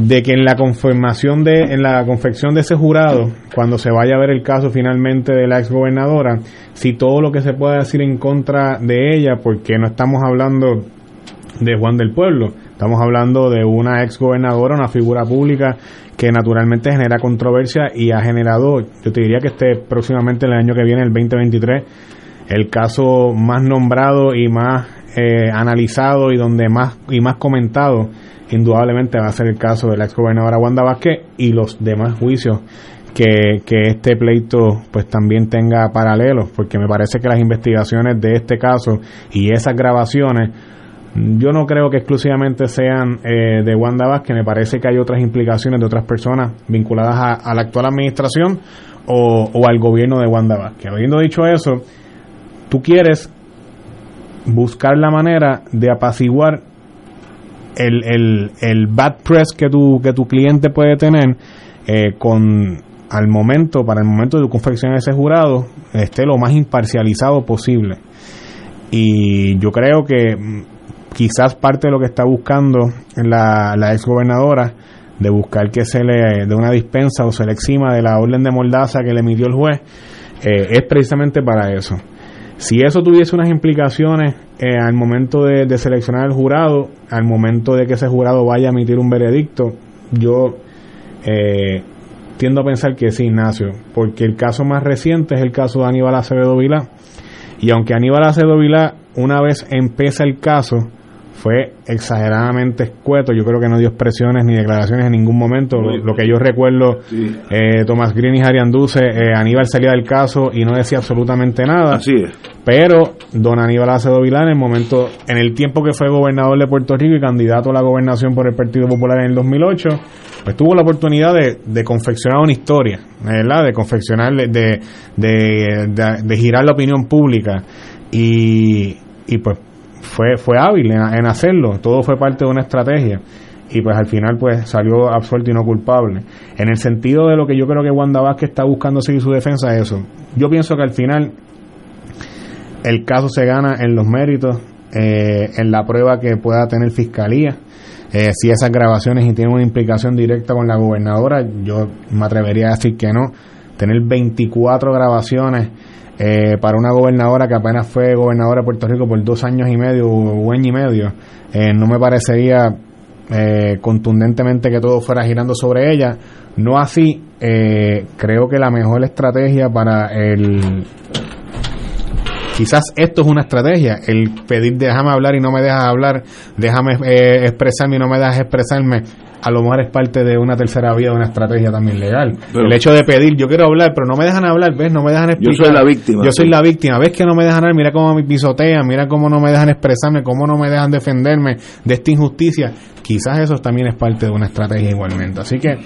de que en la confirmación de, en la confección de ese jurado, cuando se vaya a ver el caso finalmente de la ex gobernadora, si todo lo que se pueda decir en contra de ella, porque no estamos hablando de Juan del Pueblo, estamos hablando de una ex gobernadora, una figura pública que naturalmente genera controversia y ha generado, yo te diría que este próximamente el año que viene, el 2023, el caso más nombrado y más eh, analizado y donde más y más comentado indudablemente va a ser el caso de la ex gobernadora Wanda Vázquez y los demás juicios que, que este pleito pues también tenga paralelos, porque me parece que las investigaciones de este caso y esas grabaciones yo no creo que exclusivamente sean eh, de Wanda Vázquez, me parece que hay otras implicaciones de otras personas vinculadas a, la actual administración o, o, al gobierno de Wanda Vázquez. Habiendo dicho eso, tú quieres buscar la manera de apaciguar el, el, el bad press que tu, que tu cliente puede tener eh, con al momento, para el momento de de ese jurado, esté lo más imparcializado posible. Y yo creo que mm, quizás parte de lo que está buscando la, la ex gobernadora de buscar que se le dé una dispensa o se le exima de la orden de mordaza que le emitió el juez, eh, es precisamente para eso. Si eso tuviese unas implicaciones eh, al momento de, seleccionar el jurado, al momento de que ese jurado vaya a emitir un veredicto, yo eh, tiendo a pensar que sí, Ignacio, porque el caso más reciente es el caso de Aníbal Acevedo Vilá. Y aunque Aníbal Acevedo Vilá, una vez empieza el caso, fue exageradamente escueto. Yo creo que no dio expresiones ni declaraciones en ningún momento. Lo, que yo recuerdo, eh, Tomás Green y Jarianduce, eh, Aníbal salía del caso y no decía absolutamente nada. Así es. Pero don Aníbal Acedo Vilán, en el momento, en el tiempo que fue gobernador de Puerto Rico y candidato a la gobernación por el Partido Popular en el 2008, pues tuvo la oportunidad de, confeccionar una historia, ¿verdad? De confeccionar, de, de, de girar la opinión pública. Y, y pues fue, fue hábil en, hacerlo, todo fue parte de una estrategia y pues al final pues salió absuelto y no culpable. En el sentido de lo que yo creo que Wanda Vázquez está buscando seguir su defensa es eso. Yo pienso que al final el caso se gana en los méritos, eh, en la prueba que pueda tener fiscalía. Eh, si esas grabaciones y tienen una implicación directa con la gobernadora, yo me atrevería a decir que no. Tener 24 grabaciones eh, para una gobernadora que apenas fue gobernadora de Puerto Rico por dos años y medio o año y medio, eh, no me parecería eh, contundentemente que todo fuera girando sobre ella. No así, creo que la mejor estrategia para el... Quizás esto es una estrategia, el pedir déjame hablar y no me dejas hablar, déjame expresarme y no me dejas expresarme a lo mejor es parte de una tercera vía de una estrategia también legal. el hecho de pedir, yo quiero hablar, pero no me dejan hablar, ¿ves? No me dejan explicar. Yo soy la víctima. Yo soy la víctima. ¿Ves que no me dejan hablar? Mira cómo me pisotean, mira cómo no me dejan expresarme, cómo no me dejan defenderme de esta injusticia. Quizás eso también es parte de una estrategia igualmente. Así que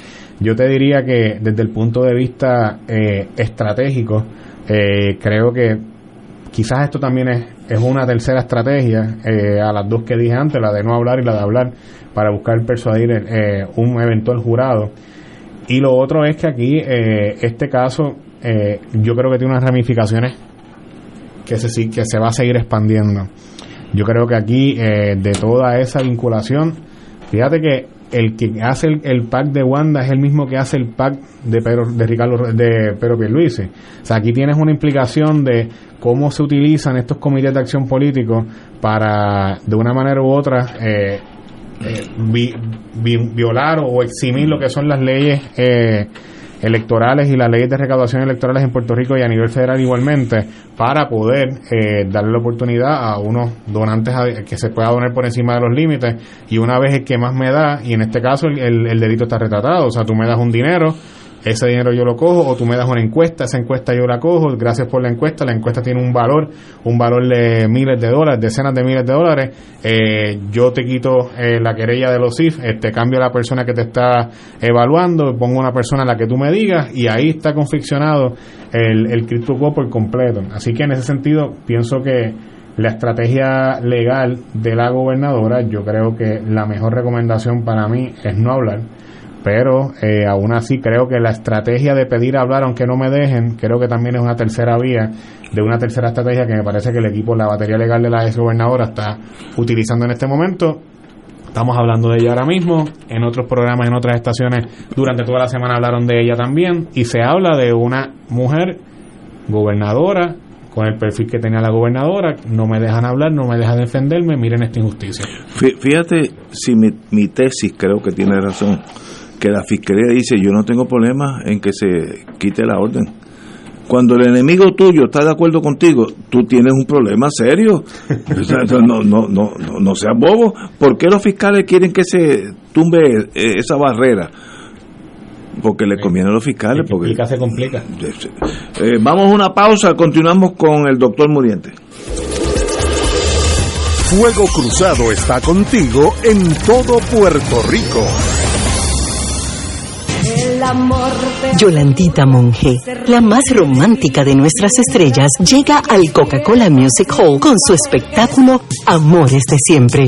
yo te diría que desde el punto de vista eh, estratégico, eh, creo que quizás esto también es, es una tercera estrategia eh, a las dos que dije antes, la de no hablar y la de hablar para buscar persuadir eh, un eventual jurado. Y lo otro es que aquí eh, este caso yo creo que tiene unas ramificaciones que se, que se va a seguir expandiendo. Yo creo que aquí de toda esa vinculación, fíjate que el que hace el, pack de Wanda es el mismo que hace el pack de Pedro, de Ricardo de Pedro Pierluisi. O sea, aquí tienes una implicación de cómo se utilizan estos comités de acción político para, de una manera u otra, eh, eh, violar o eximir lo que son las leyes eh, electorales y las leyes de recaudación electorales en Puerto Rico y a nivel federal igualmente para poder eh, darle la oportunidad a unos donantes que se pueda donar por encima de los límites y una vez el que más me da y en este caso el, el delito está retratado, o sea, tú me das un dinero ese dinero yo lo cojo o tú me das una encuesta, esa encuesta yo la cojo, gracias por la encuesta, la encuesta tiene un valor, un valor de miles de dólares, decenas de miles de dólares, eh, yo te quito eh, la querella de los CIF, este cambio a la persona que te está evaluando, pongo una persona a la que tú me digas y ahí está confeccionado el, el por completo. Así que en ese sentido pienso que la estrategia legal de la gobernadora, yo creo que la mejor recomendación para mí es no hablar pero eh, aún así creo que la estrategia de pedir hablar aunque no me dejen, creo que también es una tercera vía de una tercera estrategia que me parece que el equipo, la batería legal de la ex gobernadora está utilizando en este momento. Estamos hablando de ella ahora mismo, en otros programas, en otras estaciones, durante toda la semana hablaron de ella también, y se habla de una mujer gobernadora con el perfil que tenía la gobernadora, no me dejan hablar, no me dejan defenderme, miren esta injusticia. Fíjate si mi, mi tesis creo que tiene razón que la fiscalía dice yo no tengo problema en que se quite la orden. Cuando el enemigo tuyo está de acuerdo contigo, tú tienes un problema serio. no, no, no, no, seas bobo. ¿Por qué los fiscales quieren que se tumbe esa barrera? Porque le conviene a los fiscales. Porque se complica. Eh, vamos a una pausa, continuamos con el doctor Muriente. Fuego Cruzado está contigo en todo Puerto Rico. Yolandita Monge, la más romántica de nuestras estrellas, llega al Coca-Cola Music Hall con su espectáculo Amores de Siempre.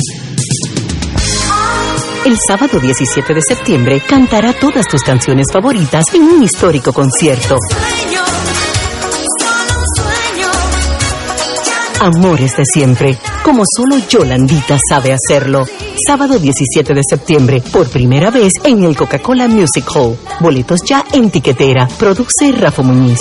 El sábado 17 de septiembre cantará todas tus canciones favoritas en un histórico concierto. Amores de siempre, como solo Yolandita sabe hacerlo. Sábado 17 de septiembre, por primera vez en el Coca-Cola Music Hall. Boletos ya en tiquetera. Produce Rafa Muñiz.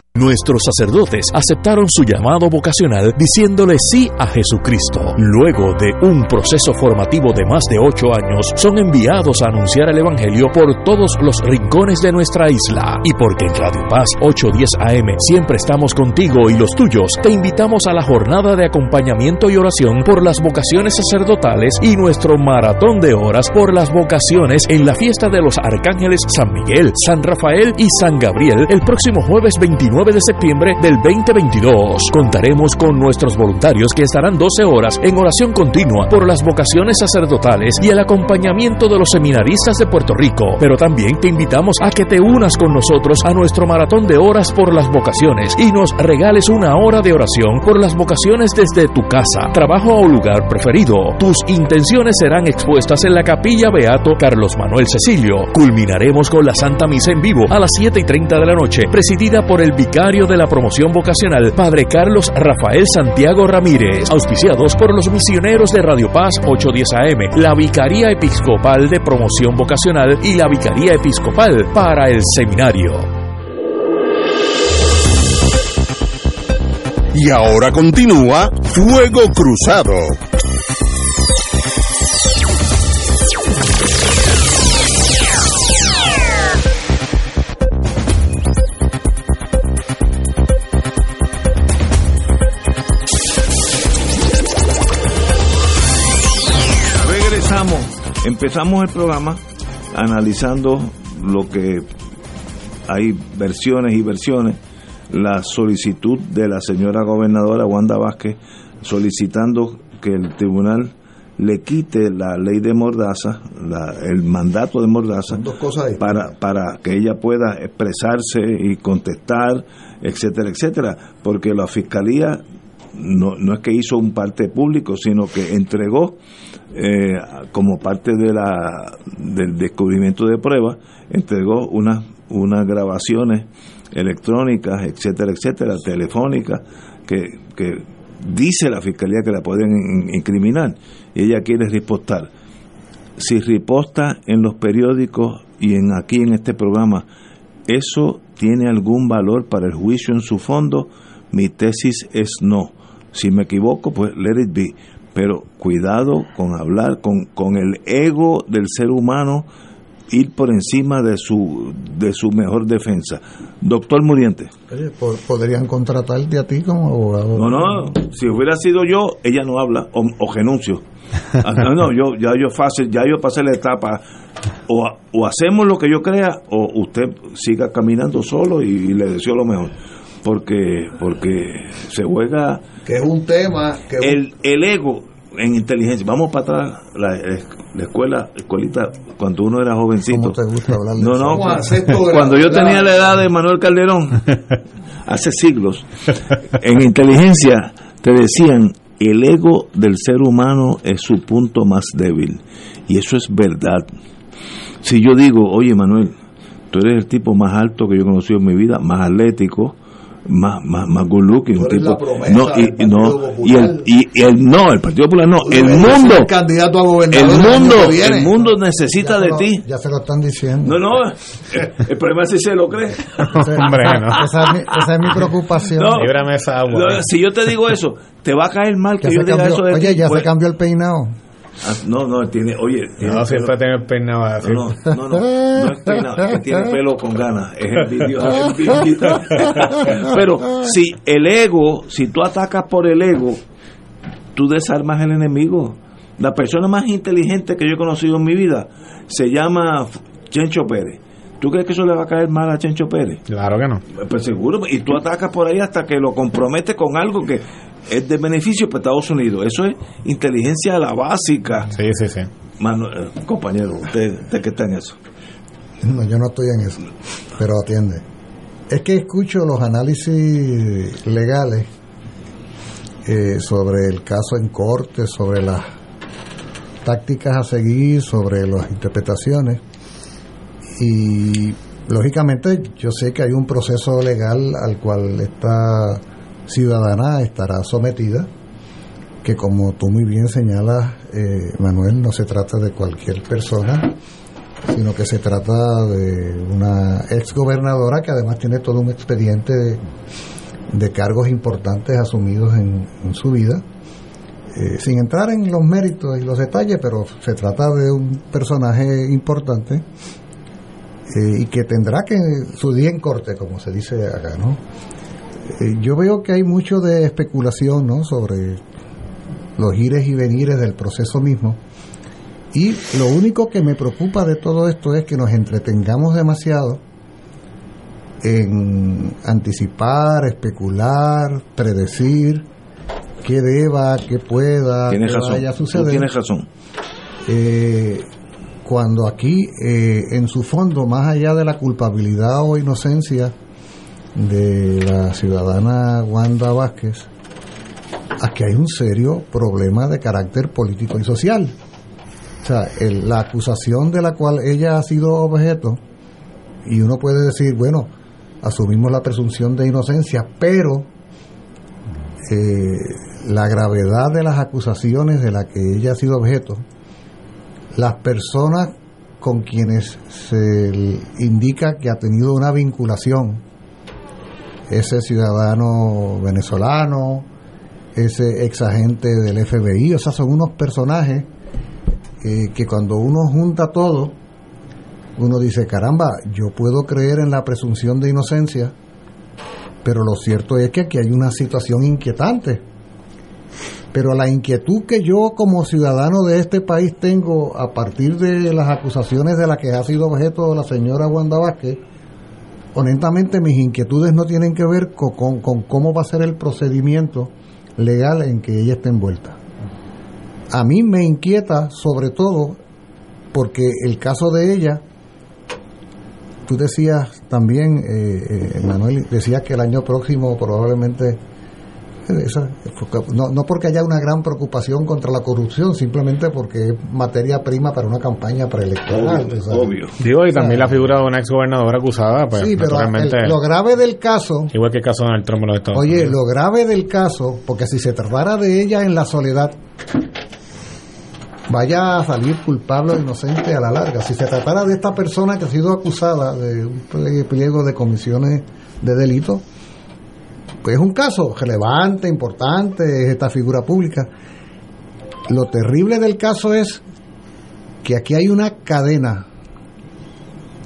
Nuestros sacerdotes aceptaron su llamado vocacional diciéndole sí a Jesucristo. Luego de un proceso formativo de más de ocho años, son enviados a anunciar el Evangelio por todos los rincones de nuestra isla. Y porque en Radio Paz 810 AM siempre estamos contigo y los tuyos, te invitamos a la jornada de acompañamiento y oración por las vocaciones sacerdotales y nuestro maratón de horas por las vocaciones en la fiesta de los arcángeles San Miguel, San Rafael y San Gabriel el próximo jueves 29 de septiembre del 2022. Contaremos con nuestros voluntarios que estarán 12 horas en oración continua por las vocaciones sacerdotales y el acompañamiento de los seminaristas de Puerto Rico. Pero también te invitamos a que te unas con nosotros a nuestro maratón de horas por las vocaciones y nos regales una hora de oración por las vocaciones desde tu casa, trabajo o lugar preferido. Tus intenciones serán expuestas en la capilla Beato Carlos Manuel Cecilio. Culminaremos con la Santa Misa en vivo a las 7 y 30 de la noche, presidida por el vicario de la promoción vocacional, Padre Carlos Rafael Santiago Ramírez, auspiciados por los misioneros de Radio Paz 810 AM, la Vicaría Episcopal de Promoción Vocacional y la Vicaría Episcopal para el Seminario. Y ahora continúa Fuego Cruzado. Empezamos el programa analizando lo que hay versiones y versiones, la solicitud de la señora gobernadora Wanda Vázquez solicitando que el tribunal le quite la ley de Mordaza, el mandato de Mordaza, para, para que ella pueda expresarse y contestar, etcétera, etcétera, porque la fiscalía no, no es que hizo un parte público, sino que entregó eh, como parte de la del descubrimiento de pruebas, entregó unas unas grabaciones electrónicas, etcétera, etcétera, telefónicas, que, que dice la fiscalía que la pueden incriminar y ella quiere ripostar. Si riposta en los periódicos y en aquí en este programa, ¿eso tiene algún valor para el juicio en su fondo? Mi tesis es no. Si me equivoco, pues let it be. Pero cuidado con hablar con, con el ego del ser humano ir por encima de su de su mejor defensa. Doctor Muriente. ¿Podrían contratarte a ti como abogado? No, no, si hubiera sido yo, ella no habla, o, o renuncio. Ah, no, no, yo, ya yo fácil, ya yo pasé la etapa. O, o hacemos lo que yo crea, o usted siga caminando solo y, le deseo lo mejor. Porque, porque se juega. Que es un tema. Que el, el ego en inteligencia. Vamos para atrás, la, la escuela, escuelita, cuando uno era jovencito. te gusta hablar de no, no, cuando yo tenía la edad de Manuel Calderón, hace siglos, en inteligencia te decían, el ego del ser humano es su punto más débil. Y eso es verdad. Si yo digo, oye Manuel, tú eres el tipo más alto que yo he conocido en mi vida, más atlético, más, más, más good looking, un tipo, no, y, no, y el, y el, no, el Partido Popular no, el mundo, el candidato a gobernador el mundo, el mundo necesita de ti. Ya se lo están diciendo. No, no, el problema es si se lo cree. Hombre, no. esa, es mi, esa es mi preocupación. No, Líbrame esa agua. no, si yo te digo eso, te va a caer mal que Ya yo diga cambió- eso de oye, ti, ya pues. se cambió el peinado. Ah, no, no, tiene, oye, tiene No, siempre tiene el peinado así. No, no, no, no, no es peinado, es que tiene pelo con ganas, es envidio, es envidia. Pero si el ego, si tú atacas por el ego, tú desarmas al enemigo. La persona más inteligente que yo he conocido en mi vida se llama Chencho Pérez. ¿Tú crees que eso le va a caer mal a Chencho Pérez? Claro que no. Pues seguro, y tú atacas por ahí hasta que lo comprometes con algo que es de beneficio para Estados Unidos. Eso es inteligencia a la básica. Sí, sí, sí. Manuel, eh, compañero, usted, usted que está en eso. No, yo no estoy en eso, pero atiende. Es que escucho los análisis legales eh, sobre el caso en corte, sobre las tácticas a seguir, sobre las interpretaciones. Y lógicamente yo sé que hay un proceso legal al cual esta ciudadana estará sometida, que como tú muy bien señalas, eh, Manuel, no se trata de cualquier persona, sino que se trata de una ex gobernadora que además tiene todo un expediente de, cargos importantes asumidos en, en su vida. Eh, sin entrar en los méritos y los detalles, pero se trata de un personaje importante eh, y que tendrá que su día en corte, como se dice acá, ¿no? Eh, yo veo que hay mucho de especulación, ¿no? Sobre los ires y venires del proceso mismo. Y lo único que me preocupa de todo esto es que nos entretengamos demasiado en anticipar, especular, predecir qué deba, qué pueda, Tienes qué razón. vaya a Tú suceder. tienes razón. Eh, cuando aquí, eh, en su fondo, más allá de la culpabilidad o inocencia de la ciudadana Wanda Vázquez, aquí hay un serio problema de carácter político y social. O sea, el- la acusación de la cual ella ha sido objeto, y uno puede decir, bueno, asumimos la presunción de inocencia, pero eh, la gravedad de las acusaciones de las que ella ha sido objeto, las personas con quienes se indica que ha tenido una vinculación, ese ciudadano venezolano, ese ex agente del FBI, o sea, son unos personajes eh, que cuando uno junta todo, uno dice, caramba, yo puedo creer en la presunción de inocencia, pero lo cierto es que aquí hay una situación inquietante. Pero la inquietud que yo como ciudadano de este país tengo a partir de las acusaciones de las que ha sido objeto la señora Wanda Vázquez, honestamente mis inquietudes no tienen que ver co- con, con cómo va a ser el procedimiento legal en que ella esté envuelta. A mí me inquieta sobre todo porque el caso de ella, tú decías también, eh, eh, Manuel, decías que el año próximo probablemente esa- no, no porque haya una gran preocupación contra la corrupción, simplemente porque es materia prima para una campaña preelectoral. Obvio. Digo, y también la figura de una ex gobernadora acusada, pues sí, pero el- lo grave del caso, igual que el caso de Donald Trump en los Estados oye, Unidos. lo grave del caso, porque si se tratara de ella en la soledad, vaya a salir culpable o inocente a la larga. Si se tratara de esta persona que ha sido acusada de un pliego de comisiones de delito, pues es un caso relevante, importante, es esta figura pública. Lo terrible del caso es que aquí hay una cadena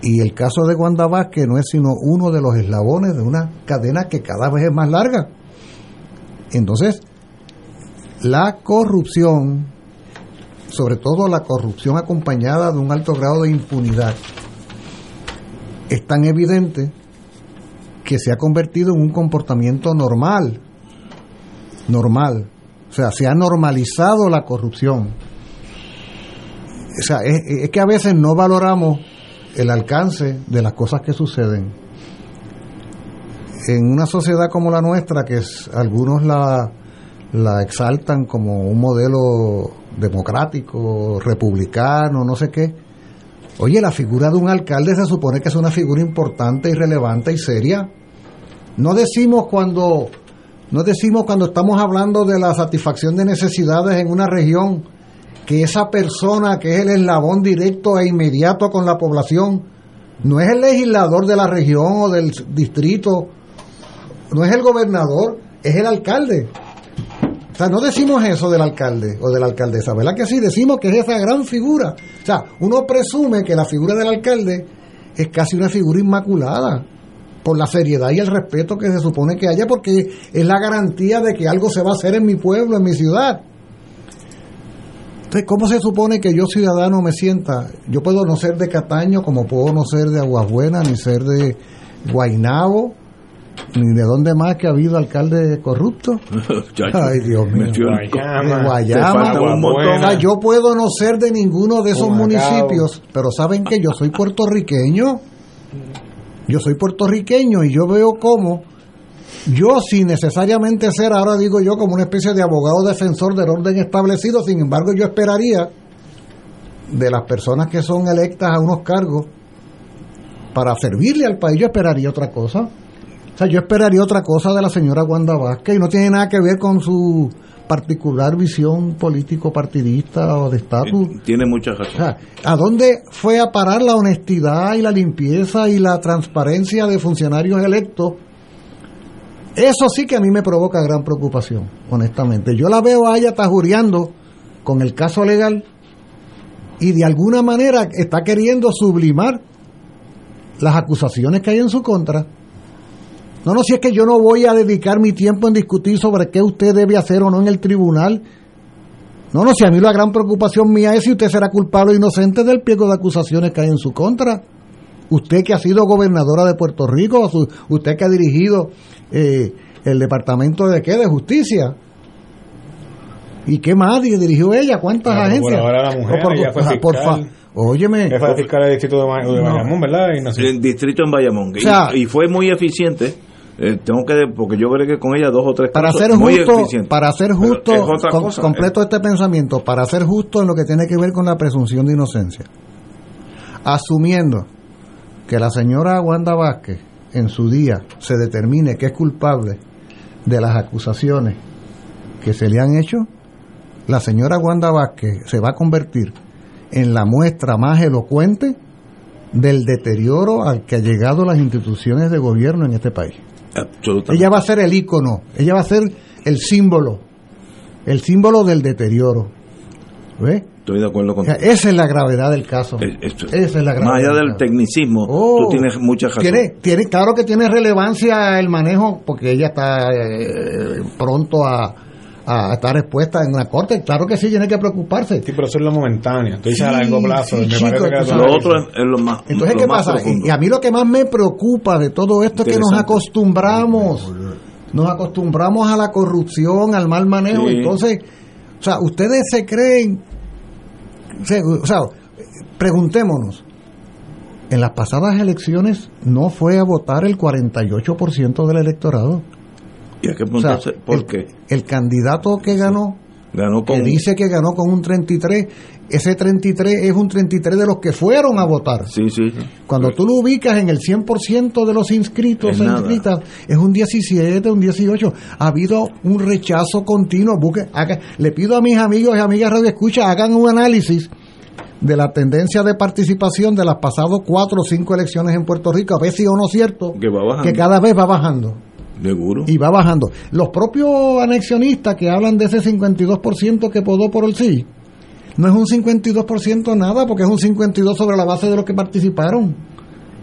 y el caso de Wanda Vázquez no es sino uno de los eslabones de una cadena que cada vez es más larga. Entonces, la corrupción, sobre todo la corrupción acompañada de un alto grado de impunidad, es tan evidente que se ha convertido en un comportamiento normal. Normal. O sea, se ha normalizado la corrupción. O sea, es, que a veces no valoramos el alcance de las cosas que suceden. En una sociedad como la nuestra, que es, algunos la, la exaltan como un modelo democrático, republicano, no sé qué, Oye, la figura de un alcalde se supone que es una figura importante y relevante y seria. No decimos cuando no decimos cuando estamos hablando de la satisfacción de necesidades en una región que esa persona que es el eslabón directo e inmediato con la población no es el legislador de la región o del distrito, no es el gobernador, es el alcalde. O sea, no decimos eso del alcalde o de la alcaldesa, ¿verdad que sí? Decimos que es esa gran figura. O sea, uno presume que la figura del alcalde es casi una figura inmaculada por la seriedad y el respeto que se supone que haya, porque es la garantía de que algo se va a hacer en mi pueblo, en mi ciudad. Entonces, ¿cómo se supone que yo ciudadano me sienta? Yo puedo no ser de Cataño, como puedo no ser de Aguas Buenas, ni ser de Guainabo, ni de dónde más que ha habido alcalde corrupto. Chacho, Ay, Dios mío. Guayama. Guayama. falta un montón. O sea, yo puedo no ser de ninguno de esos municipios, pero saben que yo soy puertorriqueño. Yo soy puertorriqueño y yo veo cómo yo sin necesariamente ser, ahora digo yo, como una especie de abogado defensor del orden establecido, sin embargo yo esperaría de las personas que son electas a unos cargos para servirle al país, yo esperaría otra cosa. O sea, yo esperaría otra cosa de la señora Wanda Vázquez y no tiene nada que ver con su particular visión político partidista o de estatus. Tiene mucha O razón. sea, ¿a dónde fue a parar la honestidad y la limpieza y la transparencia de funcionarios electos? Eso sí que a mí me provoca gran preocupación, honestamente. Yo la veo a ella tajureando con el caso legal y de alguna manera está queriendo sublimar las acusaciones que hay en su contra. No, no, si es que yo no voy a dedicar mi tiempo en discutir sobre qué usted debe hacer o no en el tribunal. No, no, si a mí la gran preocupación mía es si usted será culpable o inocente del pliego de acusaciones que hay en su contra. Usted que ha sido gobernadora de Puerto Rico, usted que ha dirigido eh, el departamento de qué, de justicia. ¿Y qué más dirigió ella? ¿Cuántas La agencias? la mujer, por- ella fue por fiscal. fa- Óyeme, Jefa de fiscal del distrito de, Ba- de No. Bayamón, ¿verdad? Y no sé. El distrito en Bayamón. O sea- y, fue muy eficiente. Eh, tengo que, porque yo creo que con ella dos o tres para ser justo, para ser justo, cosa. completo este pensamiento, para ser justo en lo que tiene que ver con la presunción de inocencia, asumiendo que la señora Wanda Vázquez en su día se determine que es culpable de las acusaciones que se le han hecho, la señora Wanda Vázquez se va a convertir en la muestra más elocuente del deterioro al que ha llegado las instituciones de gobierno en este país. Absolutamente. Ella va a ser el ícono, ella va a ser el símbolo, el símbolo del deterioro. ¿Ves? Estoy de acuerdo O con sea, esa es la gravedad del caso. Es- es- Esa es la gravedad. Más allá del tecnicismo, Oh, tú tienes mucha razón. Tiene, tiene, claro que tiene relevancia el manejo, porque ella está eh, pronto a, a estar expuesta en la corte. Claro que sí, tiene que preocuparse. Sí, pero eso es lo momentáneo. Tú dices a Sí, largo plazo. sí, me chico, parece que Lo otro es, es lo más. Entonces, lo ¿qué más pasa? profundo. Y a mí lo que más me preocupa de todo esto es que nos acostumbramos, nos acostumbramos a la corrupción, al mal manejo. Sí. Entonces, o sea, ustedes se creen, se- o sea, preguntémonos, en las pasadas elecciones no fue a votar el 48% del electorado. ¿Y? O sea, ¿Por el, qué? el candidato que ganó, Ganó que dice que ganó con un 33, ese 33 es un 33 de los que fueron a votar. Sí, sí. sí. Cuando tú lo ubicas en el 100% de los inscritos Es e nada. inscritas, es un 17, un 18. Ha habido un rechazo continuo. Busque, haga- le pido a mis amigos y amigas Radio Escucha, hagan un análisis de la tendencia de participación de las pasadas cuatro o cinco elecciones en Puerto Rico, a ver si o no es cierto Que va que cada vez va bajando Seguro. y va bajando. Los propios anexionistas que hablan de ese 52% que podó por el sí, no es un 52% nada, porque es un 52 sobre la base de los que participaron.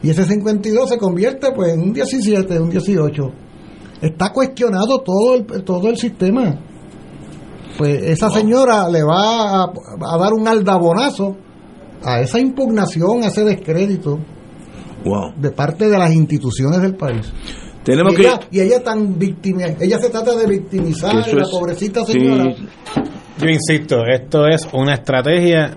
Y ese 52 se convierte pues en un 17, un 18. Está cuestionado todo el, todo el sistema. Pues esa señora le va a, a dar un aldabonazo a esa impugnación, a ese descrédito Wow. de parte de las instituciones del país. Tenemos y, que... ella, y ella tan víctima, ella se trata de victimizar y la es- pobrecita sí. señora. Yo insisto, esto es una estrategia.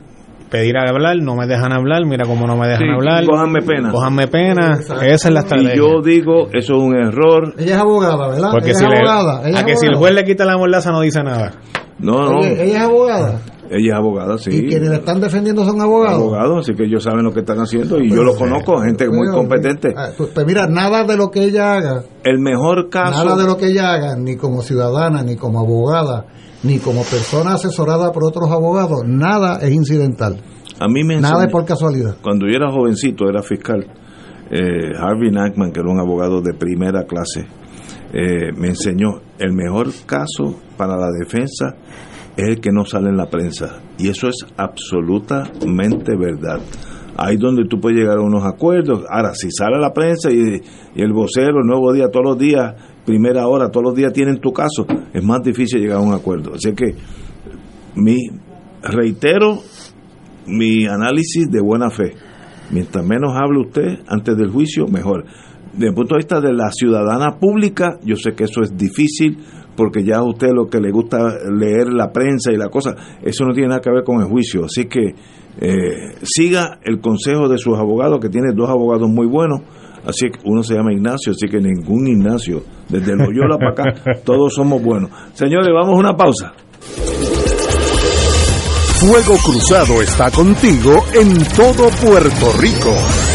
Pedir a hablar, no me dejan hablar, mira cómo no me dejan Sí, hablar. cójanme pena. Cójanme pena. Exacto. Esa es la estrategia. Y yo digo, eso es un error. Ella es abogada, ¿verdad? Porque ella si es le- ella a es que si el juez le quita la mordaza no dice nada. No, no. Ella es abogada. Ella es abogada, sí. Y quienes la están defendiendo son abogados. Abogados, así que ellos saben lo que están haciendo y Pero- yo lo conozco, gente muy competente. ah, Pues, pues mira, nada de lo que ella haga, El mejor caso, nada de lo que ella haga, ni como ciudadana, ni como abogada, ni como persona asesorada por otros abogados, nada es incidental. a mí me Nada es por casualidad. cuando yo era jovencito, era fiscal, eh, Harvey Nachman, que era un abogado de primera clase, eh, me enseñó, el mejor caso para la defensa es el que no sale en la prensa. Y eso es absolutamente verdad. Ahí donde tú puedes llegar a unos acuerdos. Ahora, si sale la prensa y, y el vocero, el nuevo día, todos los días, primera hora, todos los días tienen tu caso, es más difícil llegar a un acuerdo. Así que, mi, reitero, mi análisis de buena fe. Mientras menos hable usted antes del juicio, mejor. Desde el punto de vista de la ciudadana pública, yo sé que eso es difícil porque ya a usted lo que le gusta leer la prensa y la cosa, eso no tiene nada que ver con el juicio. Así que eh, siga el consejo de sus abogados, que tiene dos abogados muy buenos. Así que uno se llama Ignacio, así que ningún Ignacio, desde el Loyola para acá, todos somos buenos. Señores, vamos a una pausa. Fuego Cruzado está contigo en todo Puerto Rico.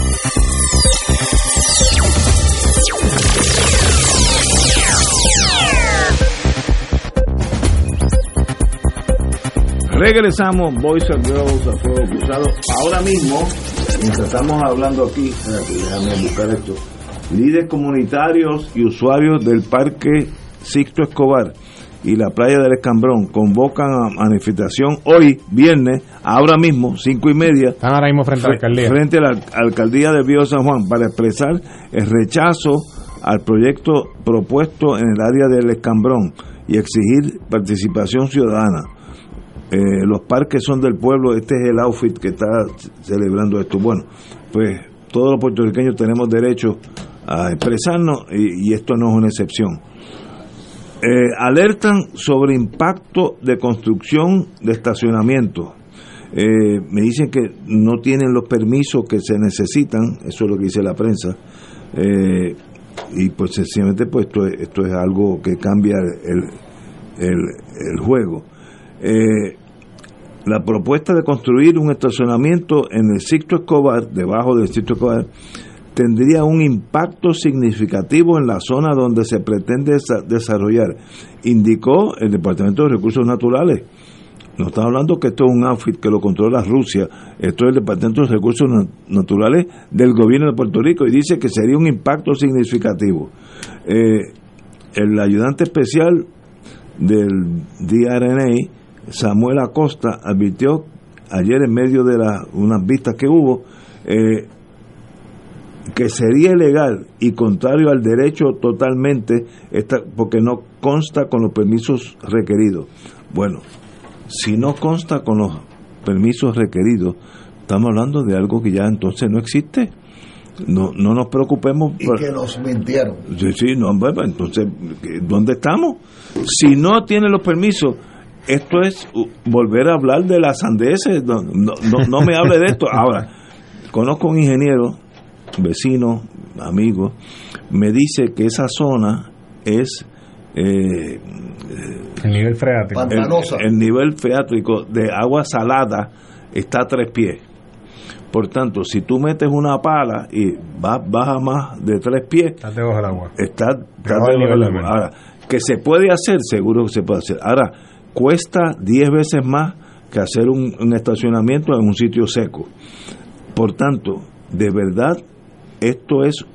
Regresamos, Boys and Girls a Fuego Cruzado. Ahora mismo, mientras estamos hablando aquí, déjame buscar esto. Líderes comunitarios y usuarios del Parque Sixto Escobar y la playa del Escambrón convocan a manifestación hoy, viernes, ahora mismo, cinco y media. Están ahora mismo frente a la alcaldía. Frente a la alcaldía del Vío San Juan para expresar el rechazo al proyecto propuesto en el área del Escambrón y exigir participación ciudadana. Eh, los parques son del pueblo, este es el outfit que está celebrando esto. Bueno, pues todos los puertorriqueños tenemos derecho a expresarnos y, esto no es una excepción. Eh, alertan sobre impacto de construcción de estacionamiento. Eh, me dicen que no tienen los permisos que se necesitan, eso es lo que dice la prensa, eh, y pues sencillamente pues esto, es- algo que cambia el, el, juego. La propuesta de construir un estacionamiento en el Sixto Escobar, debajo del Sixto Escobar, tendría un impacto significativo en la zona donde se pretende desa- desarrollar, indicó el Departamento de Recursos Naturales. No estamos hablando que esto es un outfit que lo controla Rusia, esto es el Departamento de Recursos Na- Naturales del gobierno de Puerto Rico y dice que sería un impacto significativo. Eh, el ayudante especial del DRNA, Samuel Acosta, advirtió ayer en medio de la, unas vistas que hubo, eh, que sería ilegal y contrario al derecho totalmente, esta, porque no consta con los permisos requeridos. Bueno, si no consta con los permisos requeridos, estamos hablando de algo que ya entonces no existe. No, no nos preocupemos. Y por- que nos mintieron. Sí, sí, no, bueno, entonces, ¿qué- ¿dónde estamos? Si no tiene los permisos, esto es uh, volver a hablar de las sandeces. No, no, no, no me hable de esto. Ahora, conozco un ingeniero, vecino, amigo, me dice que esa zona es eh, El nivel freático. el, el nivel freático de agua salada está a tres pies. Por tanto, si tú metes una pala y va, baja más de tres pies, Estás debajo del agua. está, está Debajo del agua. Ahora, que se puede hacer, seguro que se puede hacer. Ahora, cuesta 10 veces más que hacer un, estacionamiento en un sitio seco. Por tanto, de verdad, esto es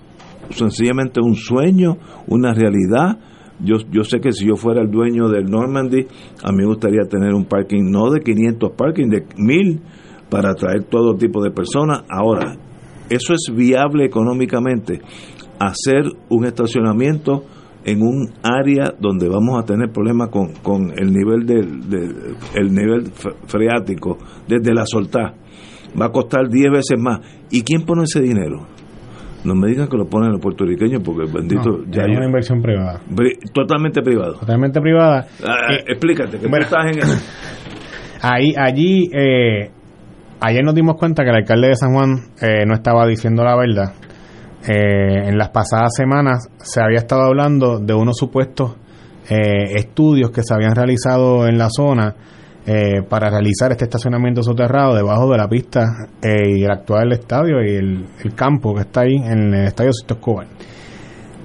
sencillamente un sueño, una realidad. Yo, yo sé que si yo fuera el dueño del Normandy, a mí me gustaría tener un parking no de 500 parking, de 1000 para atraer todo tipo de personas. Ahora, eso es viable económicamente, hacer un estacionamiento en un área donde vamos a tener problemas con, con el nivel del, del- el nivel fre- freático desde la soltá. Va a costar 10 veces más. ¿Y quién pone ese dinero? No me digan que lo ponen los puertorriqueños porque bendito No, ya es hay- una inversión privada. Totalmente privado. Totalmente privada. Ah, Eh, explícate, que tú bueno. estás en eso. Ahí, allí, eh, ayer nos dimos cuenta que el alcalde de San Juan eh, no estaba diciendo la verdad. Eh, en las pasadas semanas se había estado hablando de unos supuestos eh, estudios que se habían realizado en la zona eh, para realizar este estacionamiento soterrado debajo de la pista eh, y el actual estadio y el, campo que está ahí en el estadio Sisto Escobar.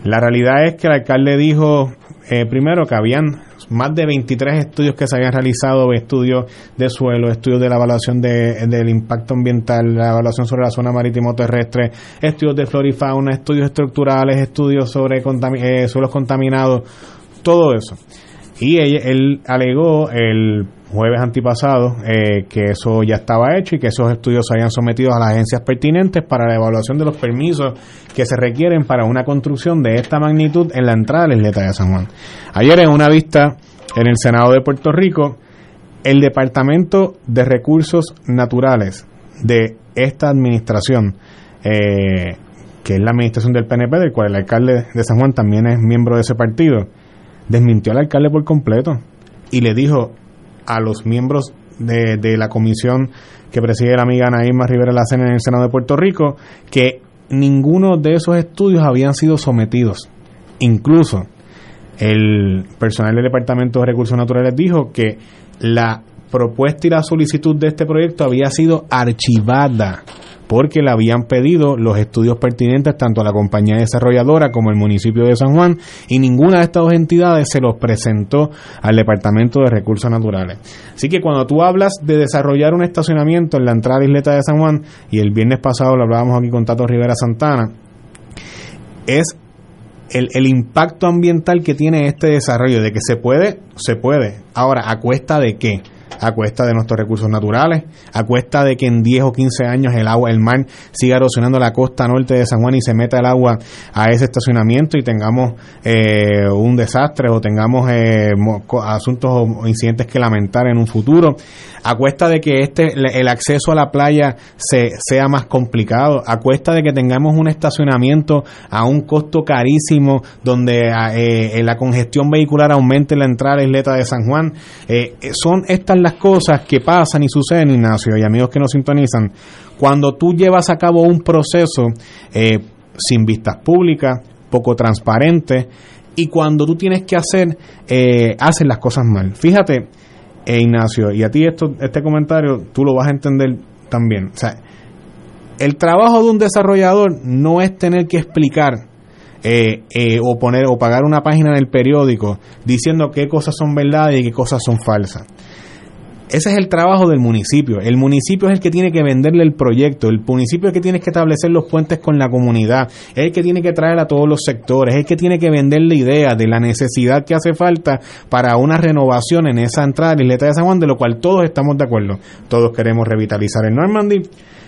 La realidad es que el alcalde dijo eh, primero que habían más de 23 estudios que se habían realizado, estudios de suelo, estudios de la evaluación de- del impacto ambiental, la evaluación sobre la zona marítimo terrestre, estudios de flora y fauna, estudios estructurales, estudios sobre contami- eh, suelos contaminados, todo eso. Y él, él alegó el jueves antipasado eh, que eso ya estaba hecho y que esos estudios se habían sometido a las agencias pertinentes para la evaluación de los permisos que se requieren para una construcción de esta magnitud en la entrada de la isleta de San Juan. Ayer en una vista en el Senado de Puerto Rico, el Departamento de Recursos Naturales de esta administración, eh, que es la administración del PNP, del cual el alcalde de San Juan también es miembro de ese partido, desmintió al alcalde por completo y le dijo a los miembros de, de la comisión que preside la amiga Naima Rivera Lacena en el Senado de Puerto Rico que ninguno de esos estudios habían sido sometidos. Incluso el personal del Departamento de Recursos Naturales dijo que la propuesta y la solicitud de este proyecto había sido archivada porque le habían pedido los estudios pertinentes tanto a la compañía desarrolladora como el municipio de San Juan y ninguna de estas dos entidades se los presentó al Departamento de Recursos Naturales. Así que cuando tú hablas de desarrollar un estacionamiento en la entrada de Isleta de San Juan, y el viernes pasado lo hablábamos aquí con Tato Rivera Santana, es el, el, impacto ambiental que tiene este desarrollo, de que se puede, se puede. Ahora, ¿a cuesta de qué? A cuesta de nuestros recursos naturales, a cuesta de que en 10 o 15 años el agua, el mar siga erosionando la costa norte de San Juan y se meta el agua a ese estacionamiento y tengamos eh, un desastre o tengamos eh, asuntos o incidentes que lamentar en un futuro, a cuesta de que este el acceso a la playa se, sea más complicado, a cuesta de que tengamos un estacionamiento a un costo carísimo donde eh, la congestión vehicular aumente la entrada isleta de San Juan. son estas las cosas que pasan y suceden, Ignacio, y amigos que nos sintonizan, cuando tú llevas a cabo un proceso eh, sin vistas públicas, poco transparente, y cuando tú tienes que hacer, eh, haces las cosas mal. Fíjate, eh, Ignacio, y a ti esto, este comentario tú lo vas a entender también. O sea, el trabajo de un desarrollador no es tener que explicar eh, eh, o poner o pagar una página en el periódico diciendo qué cosas son verdades y qué cosas son falsas. Ese es el trabajo del municipio. El municipio es el que tiene que venderle el proyecto. El municipio es el que tiene que establecer los puentes con la comunidad. Es el que tiene que traer a todos los sectores. Es el que tiene que vender la idea de la necesidad que hace falta para una renovación en esa entrada de la isleta de San Juan, de lo cual todos estamos de acuerdo. Todos queremos revitalizar el Normandy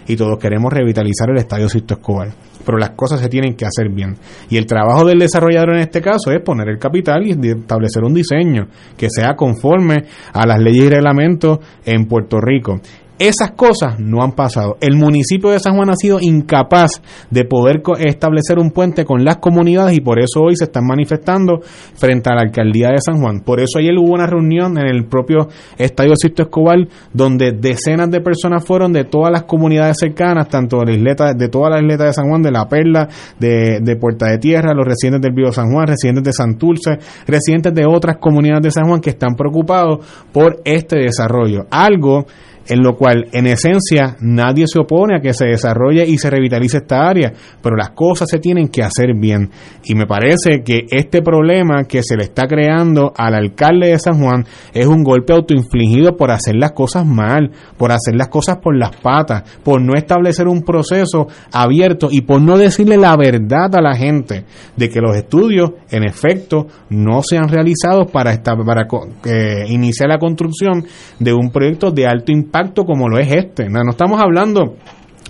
y todos queremos revitalizar el Estadio Sisto Escobar pero las cosas se tienen que hacer bien. Y el trabajo del desarrollador en este caso es poner el capital y establecer un diseño que sea conforme a las leyes y reglamentos en Puerto Rico. Esas cosas no han pasado. El municipio de San Juan ha sido incapaz de poder establecer un puente con las comunidades y por eso hoy se están manifestando frente a la alcaldía de San Juan. Por eso ayer hubo una reunión en el propio Estadio Sisto Escobar donde decenas de personas fueron de todas las comunidades cercanas, tanto de la isleta, de toda la isleta de San Juan, de La Perla, de, de Puerta de Tierra, los residentes del Vivo San Juan, residentes de Santurce, residentes de otras comunidades de San Juan que están preocupados por este desarrollo. Algo en lo cual en esencia nadie se opone a que se desarrolle y se revitalice esta área, pero las cosas se tienen que hacer bien. Y me parece que este problema que se le está creando al alcalde de San Juan es un golpe autoinfligido por hacer las cosas mal, por hacer las cosas por las patas, por no establecer un proceso abierto y por no decirle la verdad a la gente de que los estudios en efecto no se han realizado para, esta, para eh, iniciar la construcción de un proyecto de alto impacto impacto como lo es este. No, no estamos hablando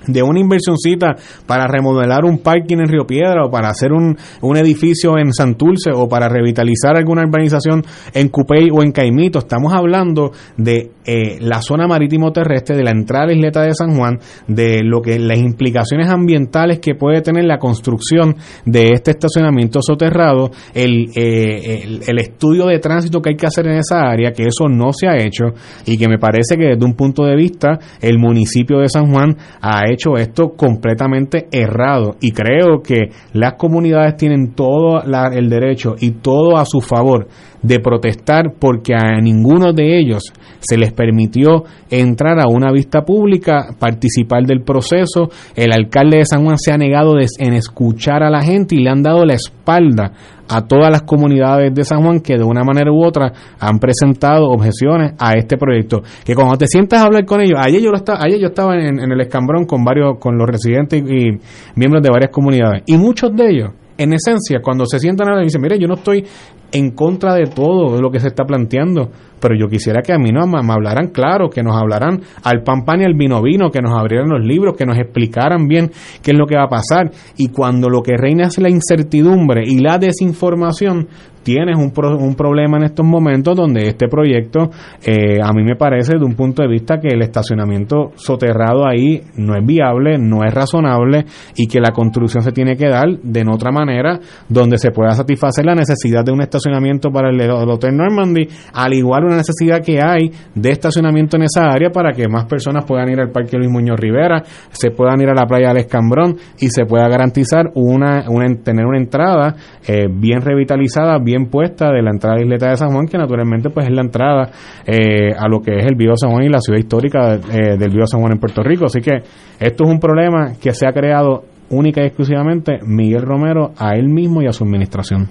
de una inversioncita para remodelar un parking en Río Piedra o para hacer un, un edificio en Santurce o para revitalizar alguna urbanización en Cupey o en Caimito. Estamos hablando de eh, la zona marítimo terrestre, de la entrada a la isleta de San Juan, de lo que las implicaciones ambientales que puede tener la construcción de este estacionamiento soterrado, el, eh, el, el estudio de tránsito que hay que hacer en esa área, que eso no se ha hecho y que me parece que desde un punto de vista el municipio de San Juan ha hecho esto completamente errado. Y creo que las comunidades tienen todo el derecho y todo a su favor de protestar porque a ninguno de ellos se les permitió entrar a una vista pública, participar del proceso. El alcalde de San Juan se ha negado en escuchar a la gente y le han dado la espalda a todas las comunidades de San Juan que de una manera u otra han presentado objeciones a este proyecto. Que cuando te sientas a hablar con ellos, ayer yo, estaba, ayer yo estaba en, el escambrón con varios, con los residentes y, y miembros de varias comunidades, y muchos de ellos en esencia, cuando se sientan a hablar dicen, mire, yo no estoy en contra de todo lo que se está planteando, pero yo quisiera que a mí no me hablaran claro, que nos hablaran al pan pan y al vino vino, que nos abrieran los libros, que nos explicaran bien qué es lo que va a pasar. Y cuando lo que reina es la incertidumbre y la desinformación, tienes un, un problema en estos momentos donde este proyecto, eh, a mí me parece de un punto de vista que el estacionamiento soterrado ahí no es viable, no es razonable y que la construcción se tiene que dar de otra manera donde se pueda satisfacer la necesidad de un estacionamiento para el, el Hotel Normandy, al igual una necesidad que hay de estacionamiento en esa área para que más personas puedan ir al Parque Luis Muñoz Rivera, se puedan ir a la playa del Escambrón y se pueda garantizar una, una tener una entrada eh, bien revitalizada, bien puesta de la entrada de la isleta de San Juan, que naturalmente pues es la entrada eh, a lo que es el Vío San Juan y la ciudad histórica eh, del Vío San Juan en Puerto Rico. Así que esto es un problema que se ha creado única y exclusivamente Miguel Romero a él mismo y a su administración.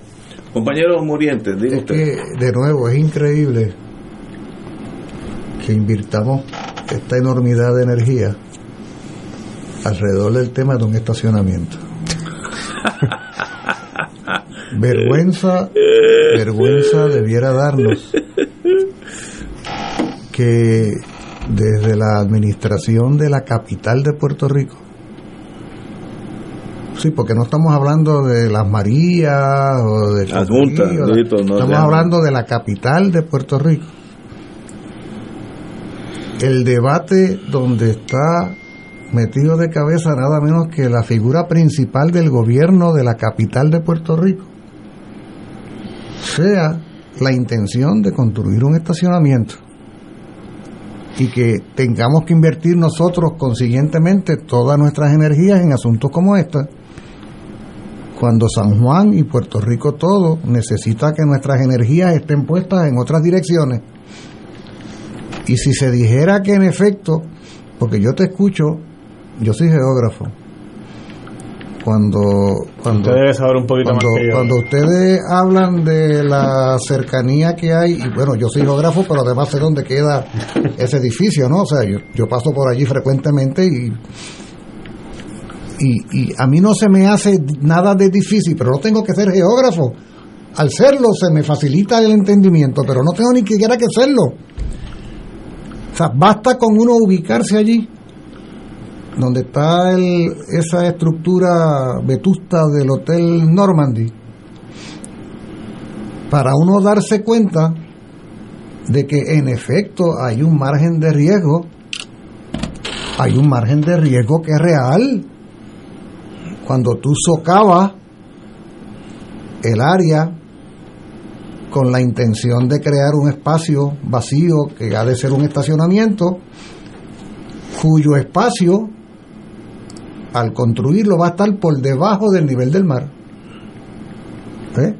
Compañero Muriente, diga Es que, de nuevo, es increíble que invirtamos esta enormidad de energía alrededor del tema de un estacionamiento. vergüenza, vergüenza debiera darnos que desde la administración de la capital de Puerto Rico, sí, porque no estamos hablando de las Marías o de Las juntas, no estamos hablando de la capital de Puerto Rico. El debate donde está metido de cabeza nada menos que la figura principal del gobierno de la capital de Puerto Rico sea la intención de construir un estacionamiento y que tengamos que invertir nosotros consiguientemente todas nuestras energías en asuntos como este, cuando San Juan y Puerto Rico todo necesita que nuestras energías estén puestas en otras direcciones. Y si se dijera que en efecto, porque yo te escucho, yo soy geógrafo, cuando cuando Usted debe saber un poquito cuando, más que yo. cuando ustedes hablan de la cercanía que hay, y bueno, yo soy geógrafo, pero además sé dónde queda ese edificio, ¿no? O sea, yo, yo paso por allí frecuentemente y, y, y a mí no se me hace nada de difícil, pero no tengo que ser geógrafo. Al serlo se me facilita el entendimiento, pero no tengo ni siquiera que serlo. O sea, basta con uno ubicarse allí donde está el, esa estructura vetusta del Hotel Normandy, para uno darse cuenta de que en efecto hay un margen de riesgo, hay un margen de riesgo que es real. Cuando tú socavas el área con la intención de crear un espacio vacío que ha de ser un estacionamiento, cuyo espacio al construirlo va a estar por debajo del nivel del mar. ¿Eh?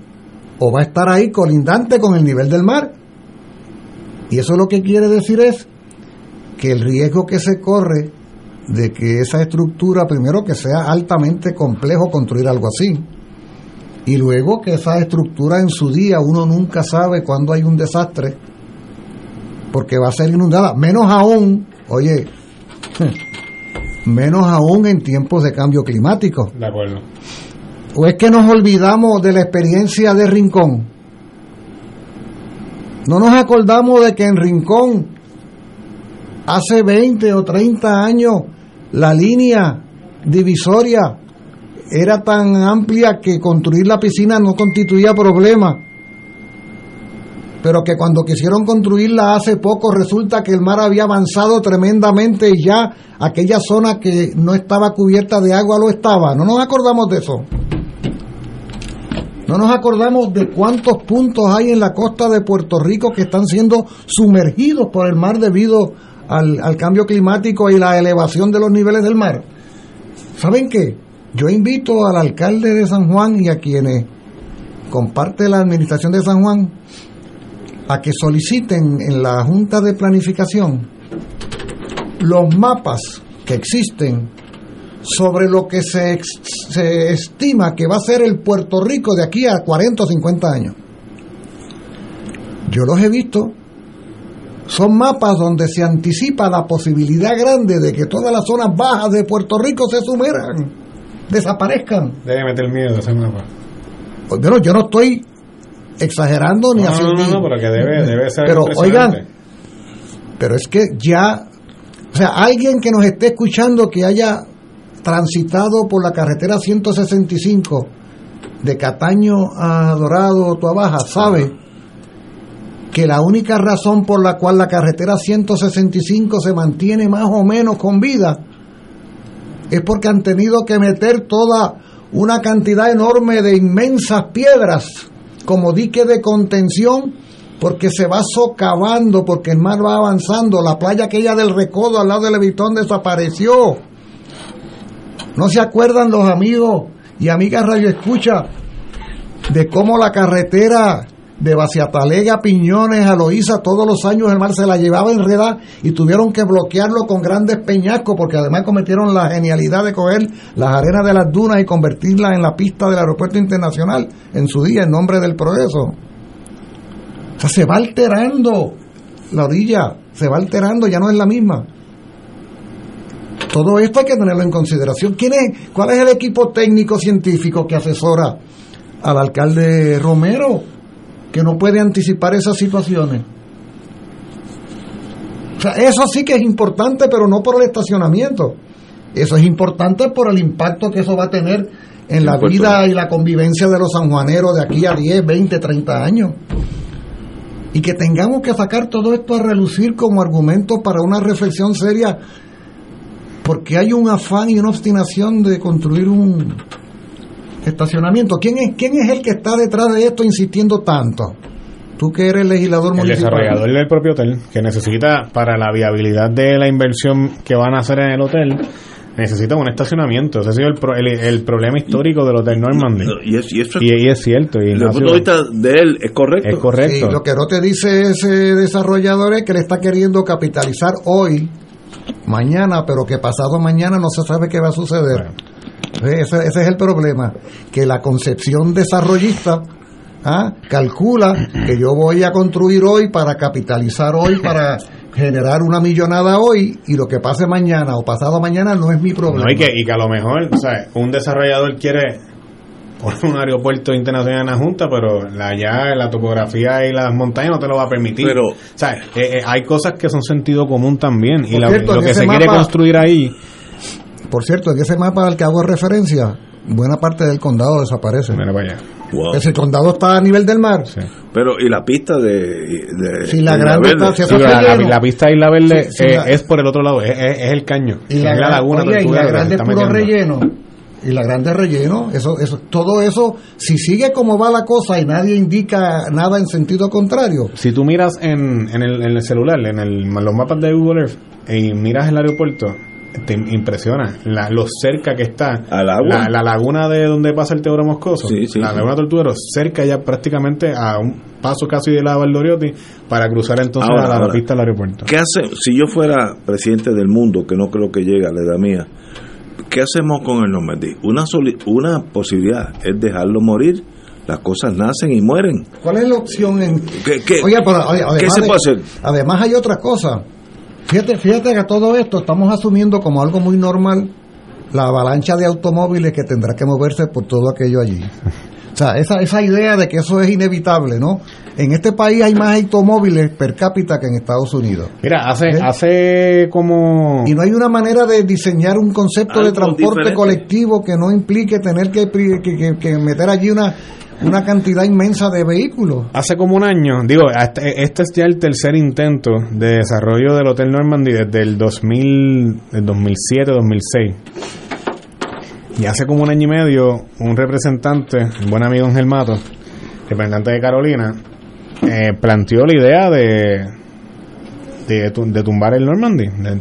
O va a estar ahí colindante con el nivel del mar. Y eso lo que quiere decir es que el riesgo que se corre de que esa estructura, primero que sea altamente complejo construir algo así, y luego que esa estructura en su día uno nunca sabe cuándo hay un desastre, porque va a ser inundada, menos aún, oye, menos aún en tiempos de cambio climático. De acuerdo. ¿O es que nos olvidamos de la experiencia de Rincón? No nos acordamos de que en Rincón, hace 20 o 30 años, la línea divisoria era tan amplia que construir la piscina no constituía problema. Pero que cuando quisieron construirla hace poco resulta que el mar había avanzado tremendamente y ya aquella zona que no estaba cubierta de agua lo estaba. No nos acordamos de eso. No nos acordamos de cuántos puntos hay en la costa de Puerto Rico que están siendo sumergidos por el mar debido al, cambio climático y la elevación de los niveles del mar. ¿Saben qué? Yo invito al alcalde de San Juan y a quienes comparte la administración de San Juan a que soliciten en la Junta de Planificación los mapas que existen sobre lo que se, se estima que va a ser el Puerto Rico de aquí a 40 o 50 años. Yo los he visto. Son mapas donde se anticipa la posibilidad grande de que todas las zonas bajas de Puerto Rico se sumerjan, desaparezcan. Debe meter miedo ese mapa. Bueno, yo no estoy exagerando ni No, no, haciendo. no, no, pero que debe- debe ser Pero oigan, pero es que ya, o sea, alguien que nos esté escuchando que haya transitado por la carretera 165 de Cataño a Dorado, Tua Baja, sabe que la única razón por la cual la carretera 165 se mantiene más o menos con vida es porque han tenido que meter toda una cantidad enorme de inmensas piedras como dique de contención porque se va socavando, porque el mar va avanzando. La playa aquella del Recodo al lado del Levitón desapareció. ¿No se acuerdan los amigos y amigas Radio Escucha de cómo la carretera de Baciatalega, Piñones, a todos los años el mar se la llevaba enredada y tuvieron que bloquearlo con grandes peñascos porque además cometieron la genialidad de coger las arenas de las dunas y convertirlas en la pista del aeropuerto internacional en su día en nombre del progreso. O sea, se va alterando la orilla, se va alterando, ya no es la misma. Todo esto hay que tenerlo en consideración. ¿Quién es, ¿Cuál es el equipo técnico científico que asesora al alcalde Romero? Que no puede anticipar esas situaciones. O sea, eso sí que es importante, pero no por el estacionamiento. Eso es importante por el impacto que eso va a tener en la vida y la convivencia de los sanjuaneros de aquí a 10, 20, 30 años. Y que tengamos que sacar todo esto a relucir como argumento para una reflexión seria, porque hay un afán y una obstinación de construir un, estacionamiento. ¿Quién es, ¿Quién es el que está detrás de esto insistiendo tanto? Tú que eres legislador municipal. El desarrollador del propio hotel, que necesita para la viabilidad de la inversión que van a hacer en el hotel, necesita un estacionamiento. Ese ha sido el, el, problema histórico del Hotel Normandy. Y es, y es, cierto. Y el punto de vista de él es correcto. Es correcto. lo que no te dice ese desarrollador es que le está queriendo capitalizar hoy, mañana, pero que pasado mañana no se sabe qué va a suceder. Ese, ese es el problema, que la concepción desarrollista ¿ah? calcula que yo voy a construir hoy para capitalizar hoy, para generar una millonada hoy y lo que pase mañana o pasado mañana no es mi problema. y, que, y que a lo mejor un desarrollador quiere poner un aeropuerto internacional en la Junta, pero la, ya la topografía y las montañas no te lo va a permitir. Pero, eh, eh, hay cosas que son sentido común también y lo que se quiere construir ahí por cierto, en ese mapa al que hago referencia, buena parte del condado desaparece. Mira vaya. Ese condado está a nivel del mar. Pero, ¿y la pista de. de la grande la, pista de Isla Verde eh, es por el otro lado, es, el caño. Y la, laguna y la grande es puro relleno. Y la grande relleno, eso, eso, todo eso, si sigue como va la cosa y nadie indica nada en sentido contrario. Si tú miras en, en, el, en el celular, en, el, en los mapas de Google Earth, y miras el aeropuerto, te impresiona la, lo cerca que está La, laguna de donde pasa el Teodoro Moscoso, la laguna Tortuguero, cerca ya prácticamente a un paso casi de la Valdoriotti para cruzar entonces a la, pista del aeropuerto. ¿Qué hace si yo fuera presidente del mundo, que no creo que llegue a la edad mía? ¿Qué hacemos con el Normandy? Una, una posibilidad es dejarlo morir las cosas nacen y mueren. ¿Cuál es la opción en ¿Qué, se puede hacer? Además hay otra cosa. Fíjate, fíjate que a todo esto estamos asumiendo como algo muy normal la avalancha de automóviles que tendrá que moverse por todo aquello allí. O sea, esa, esa idea de que eso es inevitable, ¿no? En este país hay más automóviles per cápita que en Estados Unidos. Mira, hace, ¿Eh? hace como... Y no hay una manera de diseñar un concepto de transporte colectivo que no implique tener que, que meter allí una una cantidad inmensa de vehículos. Hace como un año, digo, este, este, es ya el tercer intento de desarrollo del Hotel Normandy desde el 2000, el 2007, 2006. Y hace como un año y medio, un representante, un buen amigo Ángel Mato, representante de Carolina, eh, planteó la idea de de, de tumbar el Normandy, de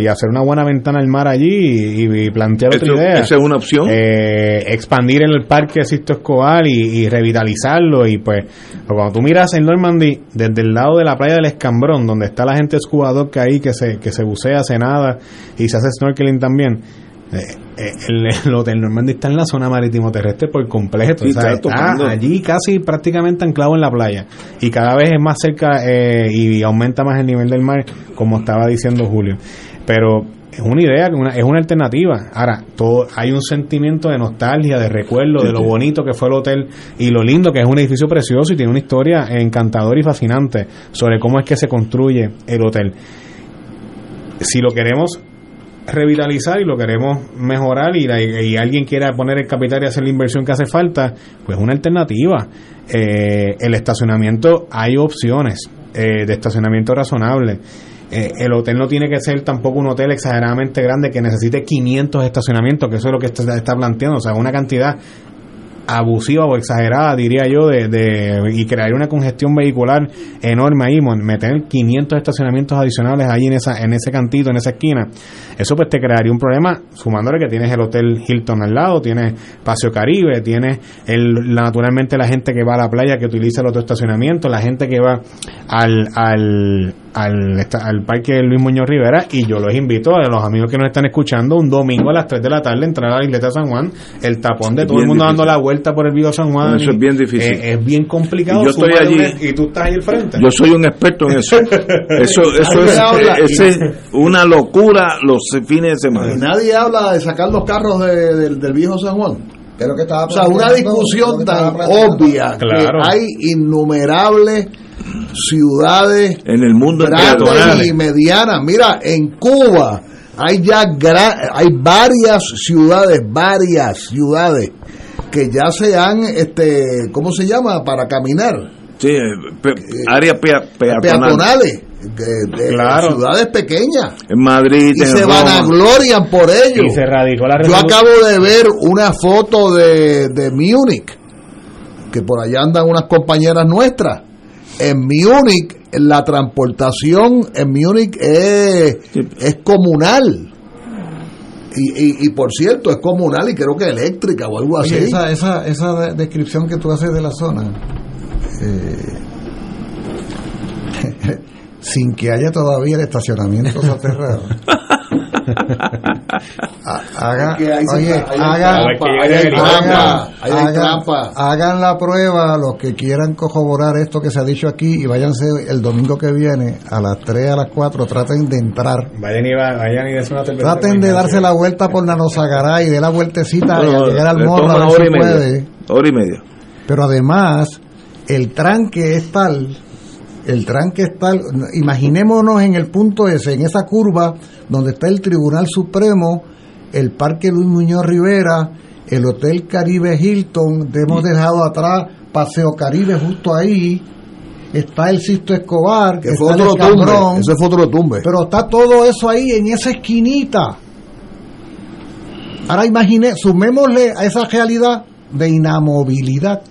y hacer una buena ventana al mar allí y, plantear otra idea. Esa es una opción. Eh, expandir el parque Sisto Escobar y, revitalizarlo. Y pues, cuando tú miras el Normandy desde el lado de la playa del Escambrón, donde está la gente escubador que ahí que se, que se bucea, se nada y se hace snorkeling también eh, eh, el, Hotel Normandy está en la zona marítimo terrestre por completo. está, allí casi prácticamente anclado en la playa. Y cada vez es más cerca eh, y aumenta más el nivel del mar, como estaba diciendo Julio. Pero es una idea, es una alternativa. Ahora, todo hay un sentimiento de nostalgia, de recuerdo, de lo bonito que fue el hotel y lo lindo que es un edificio precioso y tiene una historia encantadora y fascinante sobre cómo es que se construye el hotel. Si lo queremos revitalizar y lo queremos mejorar y, y, alguien quiera poner el capital y hacer la inversión que hace falta, pues una alternativa. Eh, el estacionamiento, hay opciones eh, de estacionamiento razonable. Eh, el hotel no tiene que ser tampoco un hotel exageradamente grande que necesite 500 estacionamientos, que eso es lo que está, está planteando, o sea, una cantidad abusiva o exagerada, diría yo, de, de y crearía una congestión vehicular enorme ahí, meter 500 estacionamientos adicionales ahí en esa en ese cantito, en esa esquina. Eso pues te crearía un problema, sumándole que tienes el Hotel Hilton al lado, tienes Paseo Caribe, tienes el, naturalmente la gente que va a la playa que utiliza el otro estacionamiento, la gente que va al, al, al, al parque Luis Muñoz Rivera y yo los invito a los amigos que nos están escuchando un domingo a las 3 de la tarde entrar a la isleta San Juan, el tapón de Es todo el mundo difícil. dando la vuelta por el Vío San Juan. Eso y- es bien difícil. eh, es bien complicado. Y yo estoy allí. una- y tú estás ahí al frente. Yo soy un experto en eso. Eso, eso es, habla. es una locura los fines de Y semana. nadie habla de sacar los carros de- del- del viejo San Juan. Pero que estaba O sea, una discusión tan obvia Claro. que hay innumerables ciudades En el mundo entero. grandes y medianas. Mira, en Cuba hay ya gra- hay varias ciudades, varias ciudades que ya se han, este, ¿cómo se llama? Para caminar. Sí, eh, pe- áreas pea- peatonales. Peatonales. De Claro. Ciudades pequeñas. En Madrid, Y en se Roma. vanaglorian por ello. y se radicó la Yo acabo de ver una foto de, de Múnich, que por allá andan unas compañeras nuestras. En Múnich, la transportación en Múnich es, es comunal. Y, y, y por cierto, es comunal y creo que eléctrica o algo así. Oye, esa, esa, esa de- descripción que tú haces de la zona, eh, sin que haya todavía el estacionamiento soterrado. Hagan, hagan, la prueba los que quieran corroborar esto que se ha dicho aquí y váyanse el domingo que viene a las 3 a las 4 traten de entrar Vayan y, va- vayan y una traten de darse la vuelta por Nanosagará y de la vueltecita y a llegar al morro a ver hora si y media. puede Hora y media. pero además el tranque es tal el tranque es tal imaginémonos en el punto ese en esa curva donde está el Tribunal Supremo el Parque Luis Muñoz Rivera el Hotel Caribe Hilton hemos dejado atrás Paseo Caribe justo ahí está el Sisto Escobar Que está fue el otro tumbe. Ese fue otro tumbe. pero está todo eso ahí en esa esquinita. Ahora imagine, sumémosle a esa realidad de inamovilidad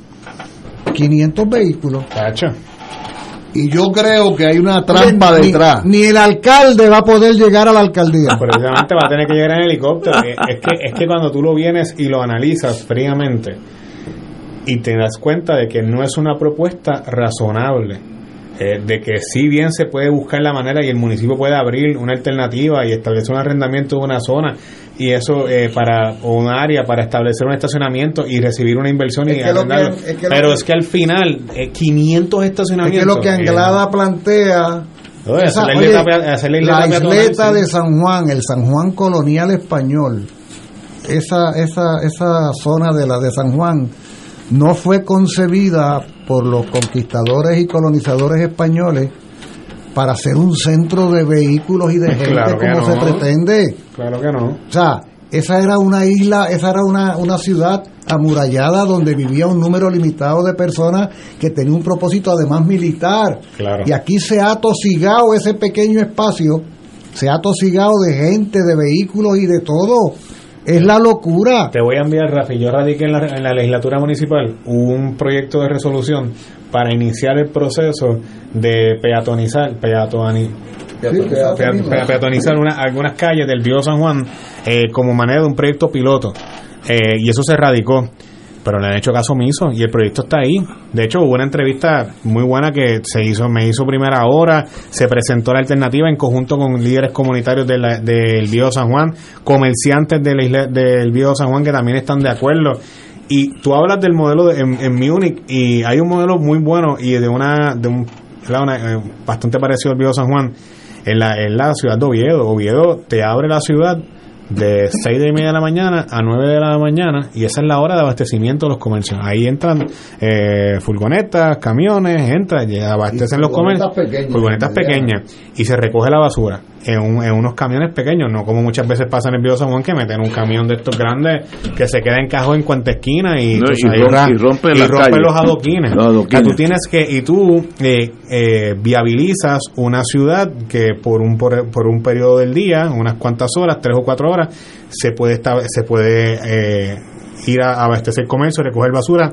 500 vehículos. Tacho. Y yo creo que hay una trampa Ni- detrás. Ni, el alcalde va a poder llegar a la alcaldía. Precisamente va a tener que llegar en helicóptero. Es que, es que cuando tú lo vienes y lo analizas fríamente y te das cuenta de que no es una propuesta razonable, eh, de que si bien se puede buscar la manera y el municipio puede abrir una alternativa y establecer un arrendamiento de una zona y eso eh, para un área para establecer un estacionamiento y recibir una inversión Es y que es pero que- es que al final eh, 500 Es estacionamientos que lo que eh, Anglada plantea. No, hacer esa- la oye, isleta pea- hacer la isleta la de San Juan, el San Juan colonial español, esa, esa, esa zona de la de San Juan no fue concebida por los conquistadores y colonizadores españoles para ser un centro de vehículos y de gente Claro como no. se pretende. Claro que no. O sea, esa era una isla, esa era una, una ciudad amurallada donde vivía un número limitado de personas que tenía un propósito además militar. Claro. Y aquí se ha tosigado ese pequeño espacio, se ha tosigado de gente, de vehículos y de todo. Es la locura. Te voy a enviar, Rafi. Yo radiqué en la, en la legislatura municipal un proyecto de resolución para iniciar el proceso de peatonizar, peatoni- Peatonizar. pea- pea- peatonizar una- algunas calles del Bío San Juan eh, como manera de un proyecto piloto. Eh, y eso se radicó. Pero le han hecho caso omiso y el proyecto está ahí. De hecho, hubo una entrevista muy buena que se hizo, me hizo primera hora, se presentó la alternativa en conjunto con líderes comunitarios de del Bío San Juan, comerciantes de la isla, del San Juan que también están de acuerdo. Y tú hablas del modelo de- en, en Múnich y hay un modelo muy bueno y de una, de un, eh, bastante parecido al Bío San Juan en la, en la ciudad de Oviedo. Oviedo te abre la ciudad de 6 de media de la mañana a 9 de la mañana y esa es la hora de abastecimiento de los comercios. Ahí entran eh, furgonetas, camiones, entran abastecen los comercios. furgonetas pequeñas y se recoge la basura en, un- en unos camiones pequeños, no como muchas veces pasa en el San Juan que meten un camión de estos grandes que se queda encajado en cuanta esquina y, No, y rompe- ra- y rompe y la rompe calle. los adoquines. Los adoquines. O sea, tú tienes que y tú eh, eh, viabilizas una ciudad que por un por, por un periodo del día, unas cuantas horas, tres o cuatro horas, se puede esta- se puede eh, ir a abastecer comercio, recoger basura,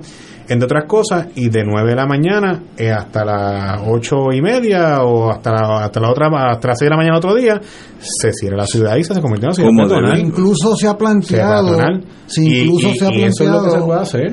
entre otras cosas, y de 9 de la mañana eh, hasta las 8 y media o hasta la, hasta la otra, hasta las 6 de la mañana otro día, se cierra la ciudad y se convierte en una ciudad peatonal. Incluso se ha planteado, incluso y- se ha y eso es lo que se planteado puede hacer.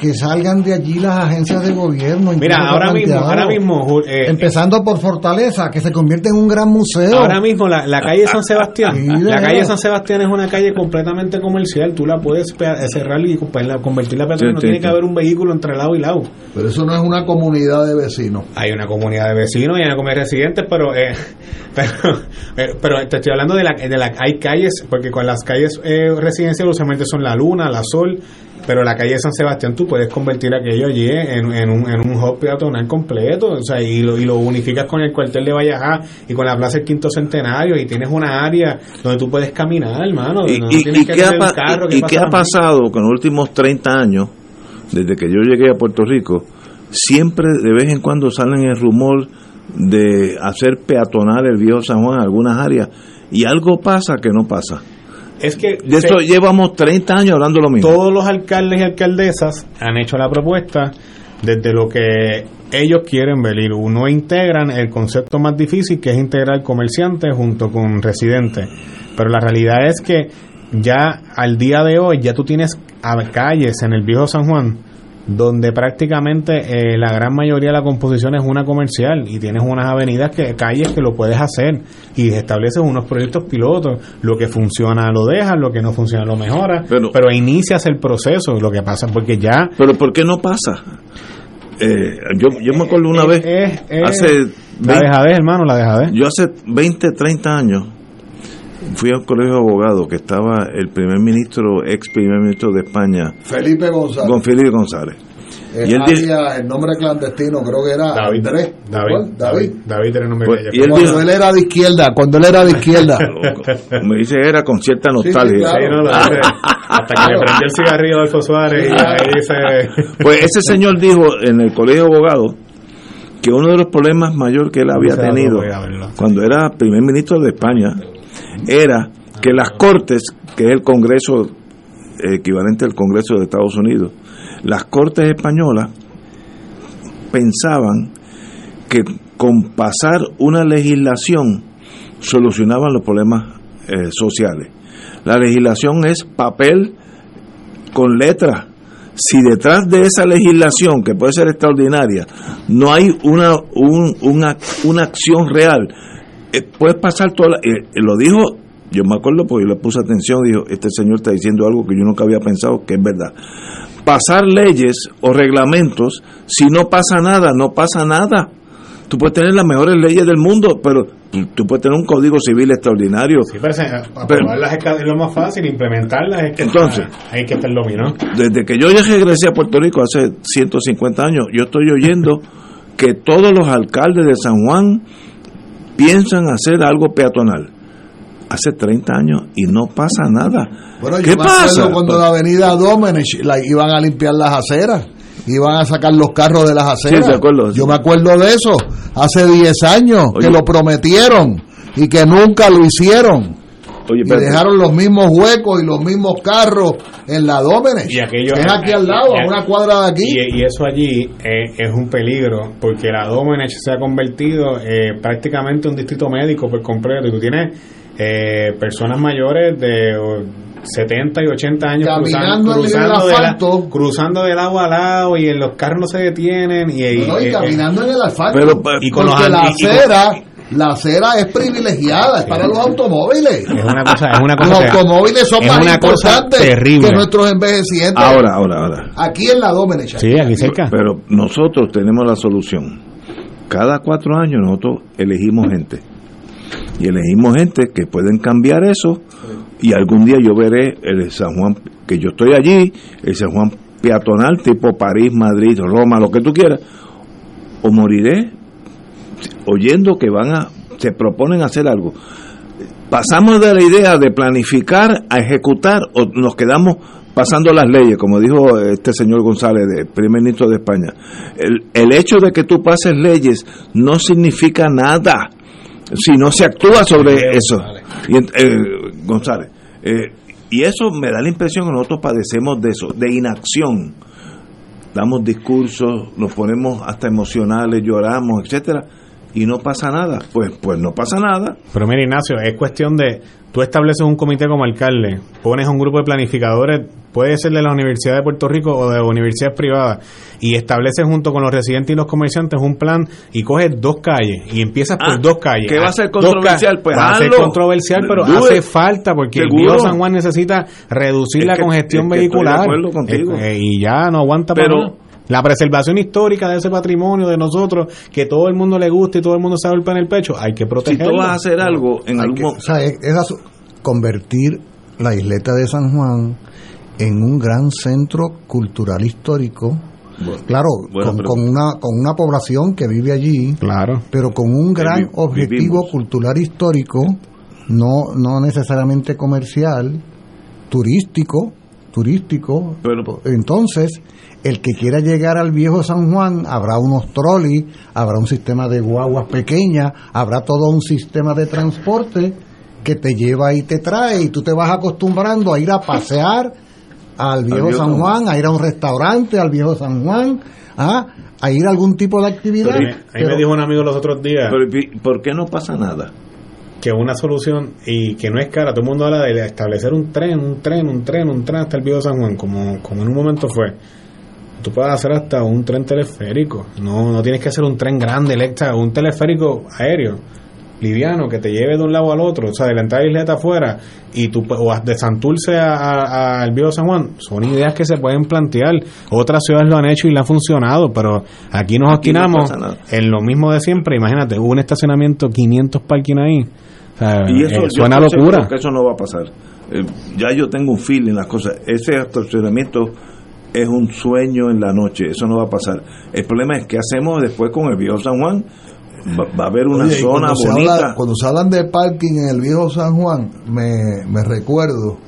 que salgan de allí las agencias de gobierno. Mira, ahora mismo, ahora mismo, Ju- eh, empezando por Fortaleza, que se convierte en un gran museo. Ahora mismo la, la calle San Sebastián, la calle San Sebastián es una calle completamente comercial, tú la puedes cerrar y la- convertirla en peatonal, no tiene que haber un vehículo entre lado y lado. Pero eso no es una comunidad de vecinos. Hay una comunidad de vecinos y hay una comunidad de residentes, pero eh, pero, eh, pero te estoy hablando de la, de la hay calles, porque con las calles eh, residenciales usualmente son la Luna, la Sol, pero la calle San Sebastián tú puedes convertir aquello allí en, en un, en un hub peatonal completo, o sea, y lo, y lo unificas con el cuartel de Vallajá y con la Plaza del Quinto Centenario y tienes una área donde tú puedes caminar, hermano. ¿Y, no qué, ha, tener un pa- carro que y pase qué ha la- pasado con los últimos 30 años, desde que yo llegué a Puerto Rico? Siempre de vez en cuando salen el rumor de hacer peatonal el viejo San Juan en algunas áreas y algo pasa que no pasa. Es que De esto se- llevamos 30 años hablando lo mismo. todos los alcaldes y alcaldesas han hecho la propuesta desde lo que ellos quieren ver y no integran el concepto más difícil que es integrar comerciantes junto con residentes. Pero la realidad es que ya al día de hoy ya tú tienes a- calles en el viejo San Juan donde prácticamente eh, la gran mayoría de la composición es una comercial y tienes unas avenidas que calles que lo puedes hacer y estableces unos proyectos pilotos lo que funciona lo dejas lo que no funciona lo mejoras pero, inicias el proceso lo que pasa porque ya Pero ¿por qué no pasa? Eh, yo, yo me acuerdo una vez, es- hace la 20 dejadez hermano la dejadez Yo hace 20, 30 años fui al colegio de abogados que estaba el primer ministro, ex primer ministro de España, Felipe González. con Felipe González. El, y él el nombre clandestino creo que era David. Andrés. David. David. David era el nombre Pues, de y él cuando dijo- él era de izquierda, cuando él era de izquierda. me dice era con cierta nostalgia. Sí, hasta que le prendió el cigarrillo a Adolfo Suárez y ahí dice Pues ese señor dijo en el colegio de abogados que uno de los problemas mayor que él había tenido a cuando era primer ministro de España era que las cortes, que es el Congreso equivalente al Congreso de Estados Unidos, las cortes españolas pensaban que con pasar una legislación solucionaban los problemas eh, sociales. La legislación es papel con letra. Si detrás de esa legislación, que puede ser extraordinaria, no hay una, un- una, una acción real, eh, puedes pasar toda la- eh, eh, lo dijo, yo me acuerdo porque yo le puse atención, dijo, este señor está diciendo algo que yo nunca había pensado que es verdad. Pasar leyes o reglamentos, si no pasa nada, no pasa nada. Tú puedes tener las mejores leyes del mundo, pero tú, puedes tener un código civil extraordinario. Sí, pero se- aprobarlas es, lo más fácil, implementarlas es que Entonces, ah, hay que estar dominó. Desde que yo ya regresé a Puerto Rico hace 150 años, yo estoy oyendo que todos los alcaldes de San Juan piensan hacer algo peatonal. Hace 30 años y no pasa nada. Bueno, yo ¿Qué me pasa? cuando la avenida Domenech la iban a limpiar las aceras, iban a sacar los carros de las aceras. Sí. Yo me acuerdo de eso, hace 10 años, Oye. que lo prometieron y que nunca lo hicieron. Oye, y dejaron los mismos huecos y los mismos carros en la Domenech. Y aquello- es aquí al lado, a una cuadra de aquí. Y, y eso allí eh, es un peligro porque la Domenech se ha convertido eh, prácticamente en un distrito médico por completo. Y tú tienes eh, personas mayores de oh, 70 y 80 años Caminando cruzando, en el cruzando, de la- asfalto. cruzando del lado a lado y en los carros no se detienen. Y, y- No, y eh, caminando en el asfalto. Pero, y con porque los la acera, la acera es privilegiada, es para los automóviles. es una cosa, es una Los cosa, automóviles son más una cosa importantes terrible. que nuestros envejecientes. Ahora, ahora, ahora. Aquí en la Domenech. Sí, aquí cerca. Pero nosotros tenemos la solución. Cada cuatro años nosotros elegimos gente. Y elegimos gente que pueden cambiar eso. Y algún día yo veré el San Juan, que yo estoy allí, el San Juan peatonal, tipo París, Madrid, Roma, lo que tú quieras. O moriré oyendo que van a, se proponen hacer algo. Pasamos de la idea de planificar a ejecutar o nos quedamos pasando las leyes, como dijo este señor González, de primer ministro de España. El, el hecho de que tú pases leyes no significa nada si no se actúa sobre eso. Y, eh, González, eh, y eso me da la impresión que nosotros padecemos de eso, de inacción. Damos discursos, nos ponemos hasta emocionales, lloramos, etcétera, y no pasa nada. Pues, pues no pasa nada. Pero mira, Ignacio, es cuestión de, tú estableces un comité como alcalde, pones un grupo de planificadores, puede ser de la Universidad de Puerto Rico o de universidades privadas, y estableces junto con los residentes y los comerciantes un plan y coges dos calles y empiezas por Ah, dos calles. ¿qué va a ser Dos controversial? Pues va a ser controversial, pero hace falta porque el Seguro. viejo San Juan necesita reducir Es la que- congestión es que estoy de vehicular. acuerdo contigo. Eh, eh, y ya no aguanta Pero- para. La preservación histórica de ese patrimonio de nosotros, que todo el mundo le gusta y todo el mundo se golpea en el pecho, hay que Si protegerlo. tú vas a hacer algo en Hay algún que- o sea, es, convertir la isleta de San Juan en un gran centro cultural histórico. claro, bueno, con, pero- con una, con una población que vive allí, Claro. pero con un gran vi- objetivo vivimos. cultural histórico, no, no necesariamente comercial, turístico, turístico. Entonces, el que quiera llegar al viejo San Juan, habrá unos trolley, habrá un sistema de guaguas pequeñas, habrá todo un sistema de transporte que te lleva y te trae y tú te vas acostumbrando a ir a pasear al viejo viejo San Juan, a ir a un restaurante al viejo San Juan, ¿ah? a ir a algún tipo de actividad. Pero, a mí me dijo un amigo los otros días Pero, ¿Por qué no pasa nada? Que una solución y que no es cara, todo el mundo habla de establecer un tren, un tren, un tren, un tren hasta el viejo San Juan, como, como en un momento fue. Tú puedes hacer hasta un tren teleférico, no, no tienes que hacer un tren grande, electra, un teleférico aéreo, liviano, que te lleve de un lado al otro, o sea, de la entrada de isleta afuera, y tú, o de Santurce a- a- al viejo San Juan, son ideas que se pueden plantear. Otras ciudades lo han hecho y le ha funcionado, pero aquí nos no obstinamos en lo mismo de siempre. Imagínate, hubo un estacionamiento, 500 parking ahí. Sea, Y eso eh, suena locura. que eso no va a pasar. Eh, ya yo tengo un feeling en las cosas. Ese estacionamiento es un sueño en la noche. Eso no va a pasar. El problema es qué hacemos después con el viejo San Juan. Va, va a haber una Oye, zona cuando se bonita. habla- cuando se hablan de parking en el viejo San Juan, me, me recuerdo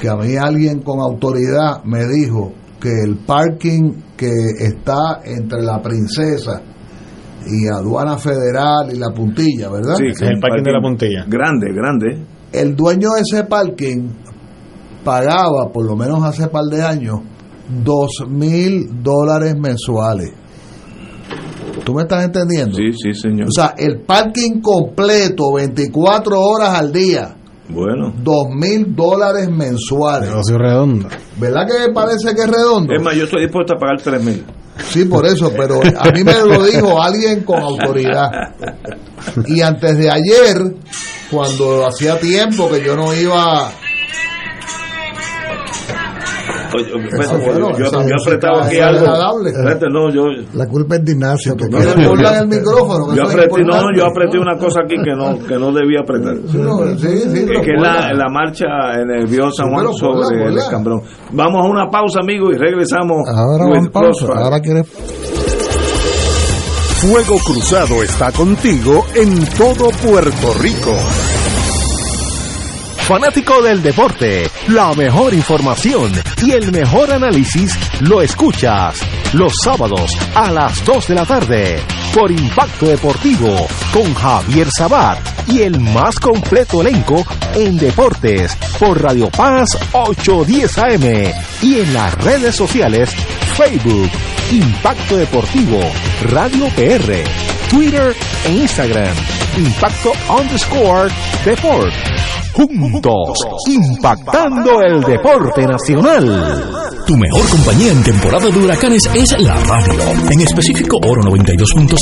que a mí alguien con autoridad me dijo que el parking que está entre la princesa y aduana federal y la puntilla, ¿verdad? Sí, es el parking de la puntilla. Grande, grande. El dueño de ese parking pagaba, por lo menos hace par de años, dos mil dólares mensuales. ¿Tú me estás entendiendo? Sí, sí, señor. O sea, el parking completo, 24 horas al día, bueno. dos mil dólares mensuales. Negocio redondo. ¿Verdad que parece que es redondo? Es más, yo estoy dispuesto a pagar tres mil. Sí, por eso, pero a mí me lo dijo alguien con autoridad. Y antes de ayer, cuando hacía tiempo que yo no iba Oye, Eso, bueno, yo, esa yo he música apretado aquí algo. Espérate, no, yo, La culpa es de Ignacio. que no- ¿Quieres el micrófono? que yo apreté, no, yo apreté una cosa aquí que no, que no debía apretar. Sí, no, sí, sí, Es pero que es la, ponla. la marcha en el viejo San Sí, Juan ponla, sobre el ponla. escambrón. Vamos a una pausa, amigos, y regresamos. Ahora van pausa. Crossfire. Ahora quiere Fuego Cruzado está contigo en todo Puerto Rico. Fanático del deporte, la mejor información y el mejor análisis lo escuchas los sábados a las 2 de la tarde por Impacto Deportivo con Javier Sabat y el más completo elenco en deportes por Radio Paz 810 AM y en las redes sociales Facebook, Impacto Deportivo, Radio PR, Twitter e Instagram, Impacto underscore Deport. Juntos, impactando el deporte nacional. Tu mejor compañía en temporada de huracanes es la radio. En específico, Oro 92.5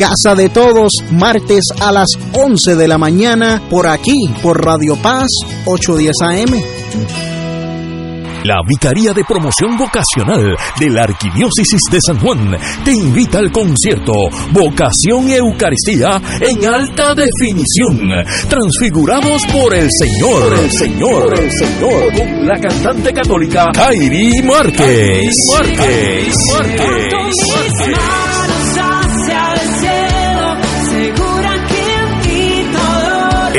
Casa de Todos, martes a las 11 de la mañana, por aquí, por Radio Paz 810 AM. La Vicaría de Promoción Vocacional de la Arquidiócesis de San Juan te invita al concierto Vocación y Eucaristía en alta definición, transfigurados por el Señor, por el Señor, el Señor, con la cantante católica Kairi Márquez. Márquez.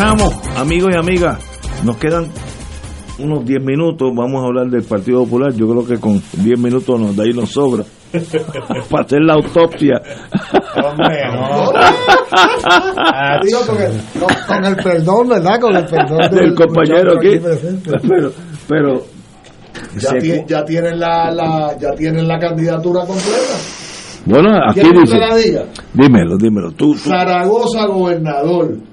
Regresamos, amigos y amigas. Nos quedan unos 10 minutos. Vamos a hablar del Partido Popular. Yo creo que con 10 minutos nos da ahí nos sobra. para hacer la autopsia. Hombre, no. Digo, con, el, con, con, el, perdón, ¿verdad? Con el perdón del, del compañero aquí. Pero, pero ya, tiene, ya, tienen la, la, ya tienen la candidatura completa. Bueno, aquí dice. La diga? Dímelo, dímelo. Tú, tú. Zaragoza, gobernador.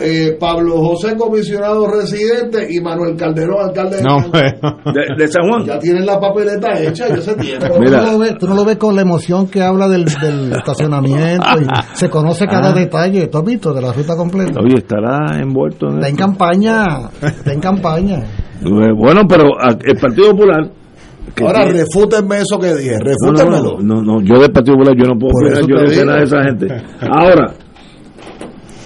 Eh, Pablo José, comisionado residente, y Manuel Calderón, alcalde de, no, San Juan. De, de, San Juan. Ya tienen la papeleta hecha, ya se tiene. Tú, no lo ves, tú no lo ves con la emoción que habla del, del estacionamiento y se conoce cada ah. detalle. ¿Tú has visto de la ruta completa? Oye, estará envuelto en Está en campaña, está en campaña. Bueno, pero el Partido Popular Ahora tiene... refútenme eso que dije, refútenmelo. No, no, no, yo del Partido Popular yo no puedo opinar, yo no sé nada de esa gente. Ahora,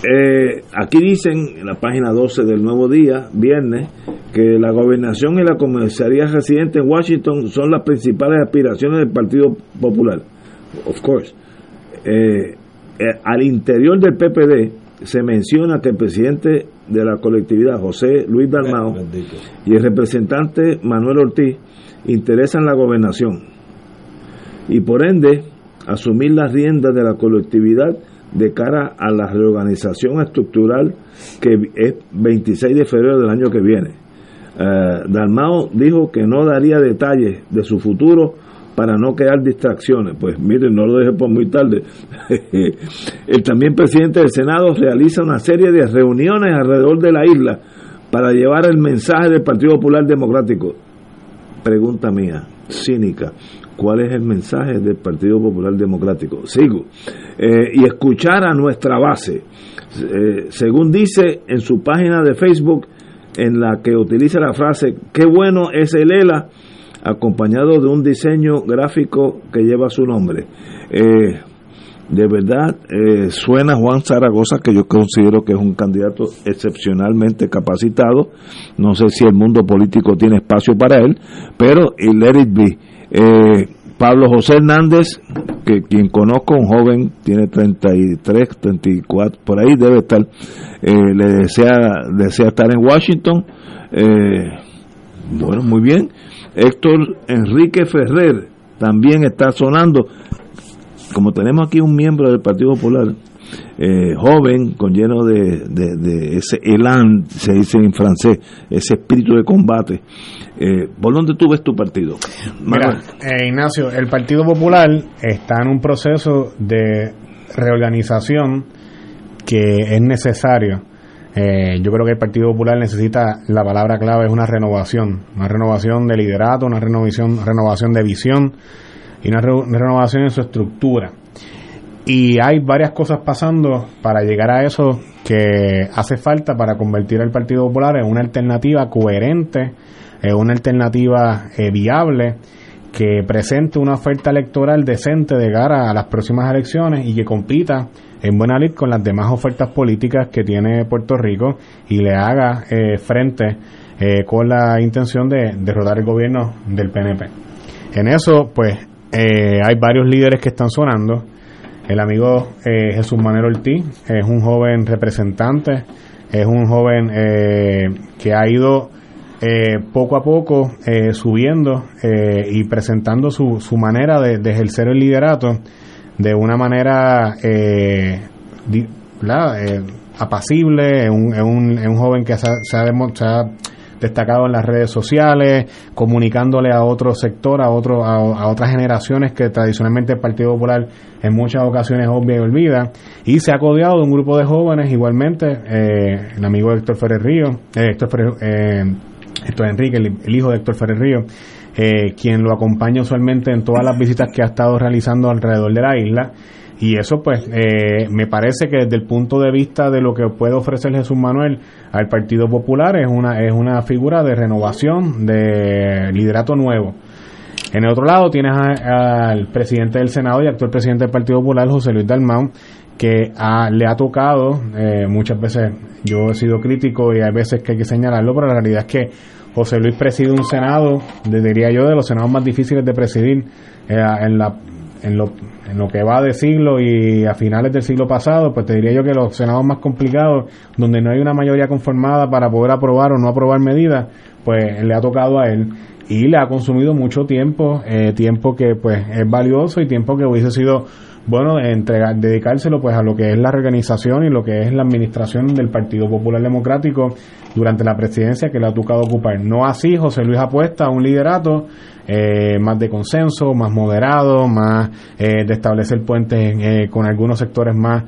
eh, aquí dicen en la página 12 del Nuevo Día, viernes, que la gobernación y la comisaría residente en Washington son las principales aspiraciones del Partido Popular. Of course. Eh, eh, al interior del PPD se menciona que el presidente de la colectividad, José Luis Dalmao, y el representante Manuel Ortiz interesan la gobernación y por ende asumir las riendas de la colectividad de cara a la reorganización estructural que es 26 de febrero del año que viene. Uh, Dalmao dijo que no daría detalles de su futuro para no crear distracciones. Pues miren, no lo deje por muy tarde. El también presidente del Senado realiza una serie de reuniones alrededor de la isla para llevar el mensaje del Partido Popular Democrático. Pregunta mía, cínica cuál es el mensaje del Partido Popular Democrático. Sigo. Eh, y escuchar a nuestra base. Eh, según dice en su página de Facebook, en la que utiliza la frase, qué bueno es el ELA, acompañado de un diseño gráfico que lleva su nombre. Eh, de verdad, suena Juan Zaragoza, que yo considero que es un candidato excepcionalmente capacitado. No sé si el mundo político tiene espacio para él, pero y let it be. Eh, Pablo José Hernández, que quien conozco, un joven, tiene 33, 34, por ahí debe estar, eh, le desea, desea estar en Washington. Eh, bueno, muy bien. Héctor Enrique Ferrer también está sonando. Como tenemos aquí un miembro del Partido Popular, eh, joven, con lleno de, de, ese elan, se dice en francés, ese espíritu de combate. Eh, ¿Por dónde tú ves tu partido? Mira, eh, Ignacio, el Partido Popular está en un proceso de reorganización que es necesario. Eh, yo creo que el Partido Popular necesita, la palabra clave es una renovación, una renovación de liderato, una renovación, renovación de visión y una renovación en su estructura. Y hay varias cosas pasando para llegar a eso que hace falta para convertir al Partido Popular en una alternativa coherente, en una alternativa eh, viable que presente una oferta electoral decente de cara a las próximas elecciones y que compita en buena lid con las demás ofertas políticas que tiene Puerto Rico y le haga eh, frente eh, con la intención de derrotar el gobierno del PNP. En eso, pues, hay varios líderes que están sonando. El amigo eh, Jesús Manuel Ortiz es un joven representante, es un joven eh, que ha ido eh, poco a poco subiendo y presentando su, su manera de, ejercer el liderato de una manera apacible, es un, un, un, joven que se ha, ha destacado en las redes sociales, comunicándole a otro sector, a, otro, a, otras generaciones que tradicionalmente el Partido Popular en muchas ocasiones obvia y olvida, y se ha codeado de un grupo de jóvenes igualmente, eh, el amigo Héctor Ferrer Río, eh, Héctor, eh, Héctor Enrique, el, hijo de Héctor Ferrer Río, quien lo acompaña usualmente en todas las visitas que ha estado realizando alrededor de la isla, y eso pues eh, me parece que desde el punto de vista de lo que puede ofrecer Jesús Manuel al Partido Popular es una, es una figura de renovación, de liderato nuevo. En el otro lado tienes al presidente del Senado y actual presidente del Partido Popular, José Luis Dalmau, que le ha tocado, eh, muchas veces yo he sido crítico y hay veces que hay que señalarlo, pero la realidad es que José Luis preside un Senado, diría yo, de los senados más difíciles de presidir eh, en la en lo, en lo que va de siglo y a finales del siglo pasado, pues te diría yo que los senados más complicados, donde no hay una mayoría conformada para poder aprobar o no aprobar medidas, pues le ha tocado a él y le ha consumido mucho tiempo, eh, tiempo que pues es valioso y tiempo que hubiese sido bueno entregar, dedicárselo pues a lo que es la organización y lo que es la administración del Partido Popular Democrático durante la presidencia que le ha tocado ocupar. No así José Luis apuesta un liderato eh, más de consenso, más moderado, más eh, de establecer puentes eh, con algunos sectores más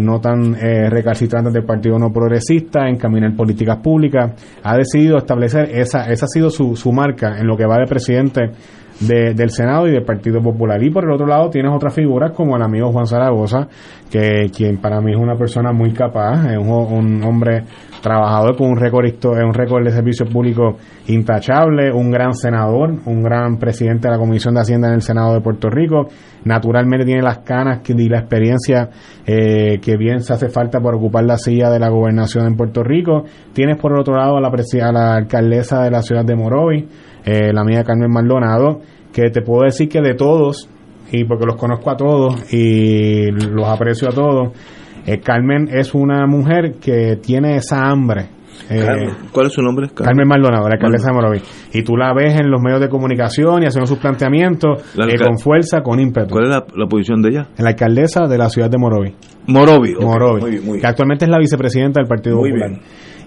no tan recalcitrantes del Partido No Progresista, encaminar políticas públicas. Ha decidido establecer, esa, esa ha sido su, su marca en lo que va de presidente del Senado y del Partido Popular. Y por el otro lado tienes otras figuras como el amigo Juan Zaragoza, que quien para mí es una persona muy capaz, es un, hombre trabajador con un récord, un récord de servicio público intachable, un gran senador, un gran presidente de la Comisión de Hacienda en el Senado de Puerto Rico. Naturalmente tiene las canas y la experiencia eh, que bien se hace falta para ocupar la silla de la gobernación en Puerto Rico. Tienes por el otro lado a la, a la alcaldesa de la ciudad de Morovi, eh, la amiga Carmen Maldonado, que te puedo decir que de todos, y porque los conozco a todos y los aprecio a todos, eh, Carmen es una mujer que tiene esa hambre. Eh, ¿Cuál es su nombre? Carmen, Maldonado, la alcaldesa de Morovi. Y tú la ves en los medios de comunicación y haciendo sus planteamientos con fuerza, con ímpetu. ¿Cuál es la, posición de ella? La alcaldesa de la ciudad de Morovi. Morovi. Morovi. Que actualmente es la vicepresidenta del Partido Popular.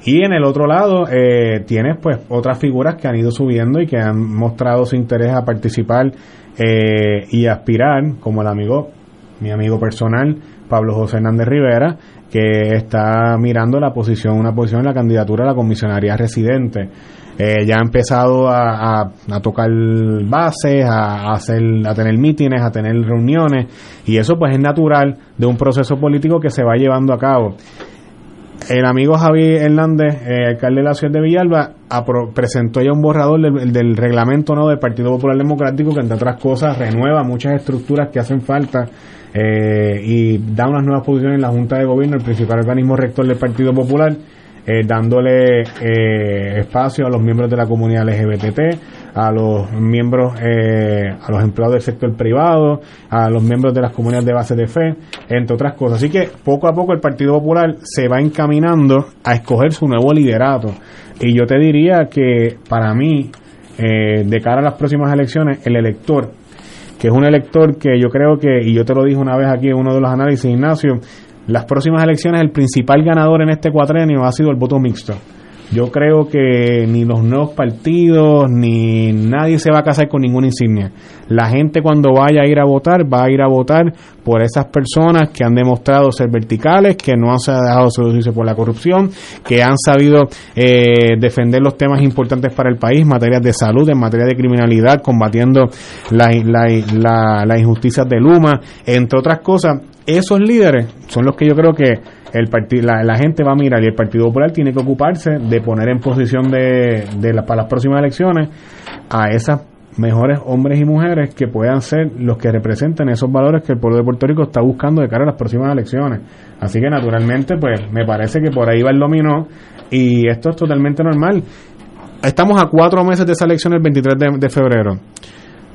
Y en el otro lado eh, tienes pues otras figuras que han ido subiendo y que han mostrado su interés a participar eh, y aspirar, como el amigo, mi amigo personal, Pablo José Hernández Rivera, que está mirando la posición, una posición en la candidatura a la comisionaría residente. Eh, ya ha empezado a, a, tocar bases, a, hacer, a tener mítines, a tener reuniones, y eso pues es natural de un proceso político que se va llevando a cabo el amigo Javier Hernández, eh, alcalde de la ciudad de Villalba, presentó ya un borrador del, reglamento no del Partido Popular Democrático que entre otras cosas renueva muchas estructuras que hacen falta eh, y da unas nuevas posiciones en la Junta de Gobierno, el principal organismo rector del Partido Popular, eh, dándole espacio a los miembros de la comunidad LGBT, a los miembros, eh, a los empleados del sector privado, a los miembros de las comunidades de base de fe, entre otras cosas. Así que poco a poco el Partido Popular se va encaminando a escoger su nuevo liderato. Y yo te diría que para mí, eh, de cara a las próximas elecciones, el elector, que es un elector que yo creo que, y yo te lo dije una vez aquí en uno de los análisis, Ignacio, las próximas elecciones el principal ganador en este cuatrenio ha sido el voto mixto. Yo creo que ni los nuevos partidos ni nadie se va a casar con ninguna insignia. La gente cuando vaya a ir a votar va a ir a votar por esas personas que han demostrado ser verticales, que no han dejado seducirse por la corrupción, que han sabido eh, defender los temas importantes para el país, materias de salud, en materia de criminalidad, combatiendo las la, la, injusticias de Luma, entre otras cosas. Esos líderes son los que yo creo que el la, la, gente va a mirar y el Partido Popular tiene que ocuparse de poner en posición de, de para las próximas elecciones a esas mejores hombres y mujeres que puedan ser los que representen esos valores que el pueblo de Puerto Rico está buscando de cara a las próximas elecciones. Así que naturalmente, pues me parece que por ahí va el dominó y esto es totalmente normal. Estamos a cuatro meses de esa elección el 23 de, de febrero.